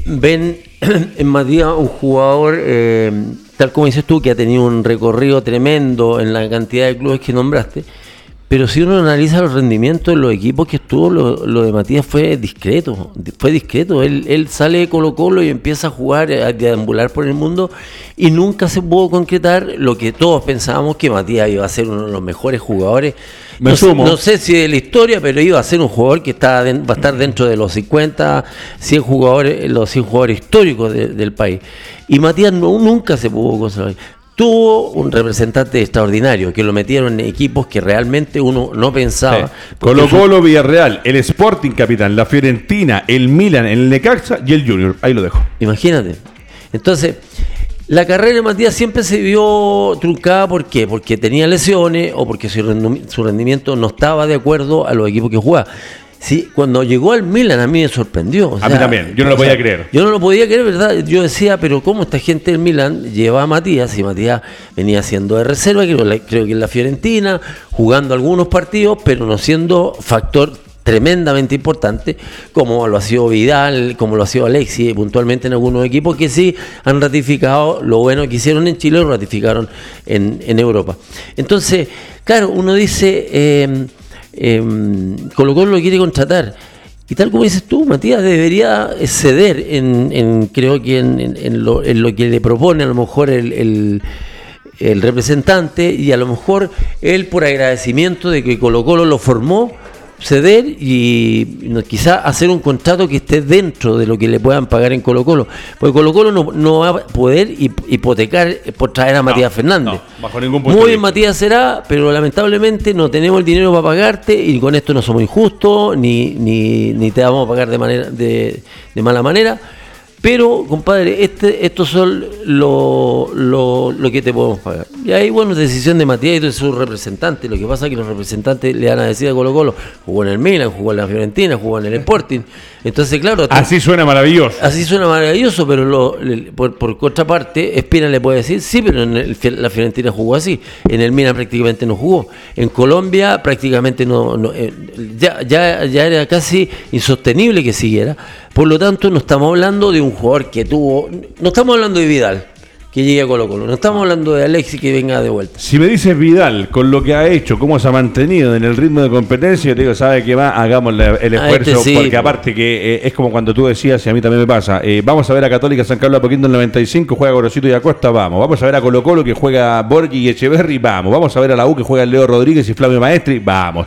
S2: ven en Matías un jugador, eh, tal como dices tú, que ha tenido un recorrido tremendo en la cantidad de clubes que nombraste, pero si uno analiza los rendimientos de los equipos que estuvo, lo, de Matías fue discreto, fue discreto. Él, él sale de Colo Colo y empieza a jugar, a deambular por el mundo y nunca se pudo concretar lo que todos pensábamos que Matías iba a ser uno de los mejores jugadores. no, no, sé si de la historia, pero iba a ser un jugador que está va a estar dentro de los 50, 100 jugadores, los 100 jugadores históricos del país. Y Matías no, nunca se pudo conservar tuvo un representante extraordinario, que lo metieron en equipos que realmente uno no pensaba.
S1: Colo Colo, Villarreal, el Sporting Capitán, la Fiorentina, el Milan, el Necaxa y el Junior. Ahí lo dejo.
S2: Imagínate. Entonces, la carrera de Matías siempre se vio truncada, ¿por qué? Porque tenía lesiones o porque su rendimiento no estaba de acuerdo a los equipos que jugaba. Sí, cuando llegó al Milan a mí me sorprendió.
S1: a mí también, yo no lo podía creer.
S2: Yo no lo podía creer, ¿verdad? Yo decía, pero ¿cómo esta gente del Milan lleva a Matías? Y Matías venía siendo de reserva, creo, creo que en la Fiorentina, jugando algunos partidos, pero no siendo factor tremendamente importante, como lo ha sido Vidal, como lo ha sido Alexi, puntualmente en algunos equipos que sí han ratificado lo bueno que hicieron en Chile, lo ratificaron en, Europa. Entonces, claro, uno dice, eh, eh, Colo Colo lo quiere contratar. Y tal como dices tú, Matías, debería ceder en, creo que en, lo, que le propone a lo mejor el, el representante y a lo mejor él por agradecimiento de que Colo Colo lo formó, ceder y quizá hacer un contrato que esté dentro de lo que le puedan pagar en Colo Colo. Porque Colo Colo no, va a poder hipotecar por traer a Matías Fernández. bajo ningún punto Muy bien Matías será, pero lamentablemente no tenemos el dinero para pagarte y con esto no somos injustos ni, ni, ni te vamos a pagar de, manera, de, de mala manera pero, compadre, este, estos son lo, lo, lo, que te podemos pagar. Y ahí, bueno, decisión de Matías y de sus representantes. Lo que pasa es que los representantes le van a decir a Colo Colo, jugó en el Milan, jugó en la Fiorentina, jugó en el Sporting. Entonces, claro...
S1: Así suena maravilloso.
S2: Así suena maravilloso, pero lo, por, por contraparte, Espina le puede decir, sí, pero en la Fiorentina jugó así. En el Milan prácticamente no jugó. En Colombia prácticamente no... Eh, ya, ya, ya era casi insostenible que siguiera. Por lo tanto, no estamos hablando de un jugador que tuvo. No estamos hablando de Vidal, que llegue a Colo Colo. No estamos hablando de Alexis que venga de vuelta.
S1: Si me dices Vidal, con lo que ha hecho, cómo se ha mantenido en el ritmo de competencia, yo te digo, ¿sabe qué va? Hagamos el este esfuerzo, porque aparte que eh, es como cuando tú decías, y a mí también me pasa, eh, vamos a ver a Católica San Carlos Apoquindo en el 95, juega Gorosito y Acosta, vamos. Vamos a ver a Colo Colo que juega Borghi y Echeverri, vamos. Vamos a ver a la U que juega Leo Rodríguez y Flavio Maestri, vamos.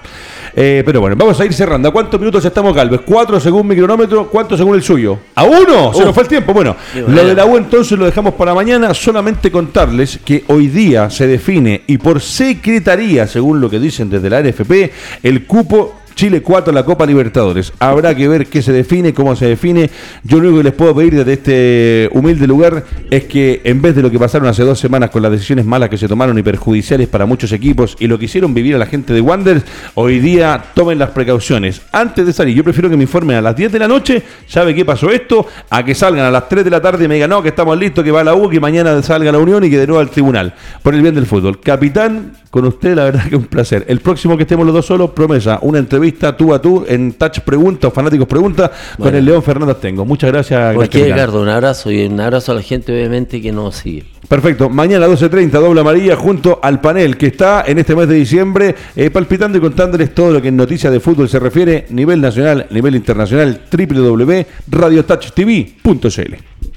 S1: Eh, pero bueno, vamos a ir cerrando. ¿A cuántos minutos estamos, Galvez? ¿Cuatro según mi cronómetro? ¿Cuánto según el suyo? ¿A uno? Se nos fue el tiempo. Bueno, lo de la U entonces lo dejamos para mañana. Solamente contarles que hoy día se define y por secretaría, según lo que dicen desde la NFP, el cupo Chile 4 la Copa Libertadores. Habrá que ver qué se define, cómo se define. Yo lo único que les puedo pedir desde este humilde lugar es que en vez de lo que pasaron hace dos semanas con las decisiones malas que se tomaron y perjudiciales para muchos equipos y lo que hicieron vivir a la gente de Wanderers, hoy día tomen las precauciones. Antes de salir, yo prefiero que me informen a las 10 de la noche, sabe qué pasó esto, a que salgan a las 3 de la tarde y me digan, no, que estamos listos, que va la U, que mañana salga la Unión y que de nuevo al tribunal. Por el bien del fútbol. Capitán, con usted la verdad que es un placer. El próximo que estemos los dos solos, promesa, una entrevista tú a tú en Touch Pregunta o Fanáticos Pregunta con el León Fernández Tengo. Muchas gracias.
S2: Pues Ricardo, un abrazo y un abrazo a la gente obviamente que nos sigue.
S1: Perfecto. Mañana 12.30, doble amarilla junto al panel que está en este mes de diciembre eh, palpitando y contándoles todo lo que en noticias de fútbol se refiere, nivel nacional, nivel internacional, www.radiotouchtv.cl.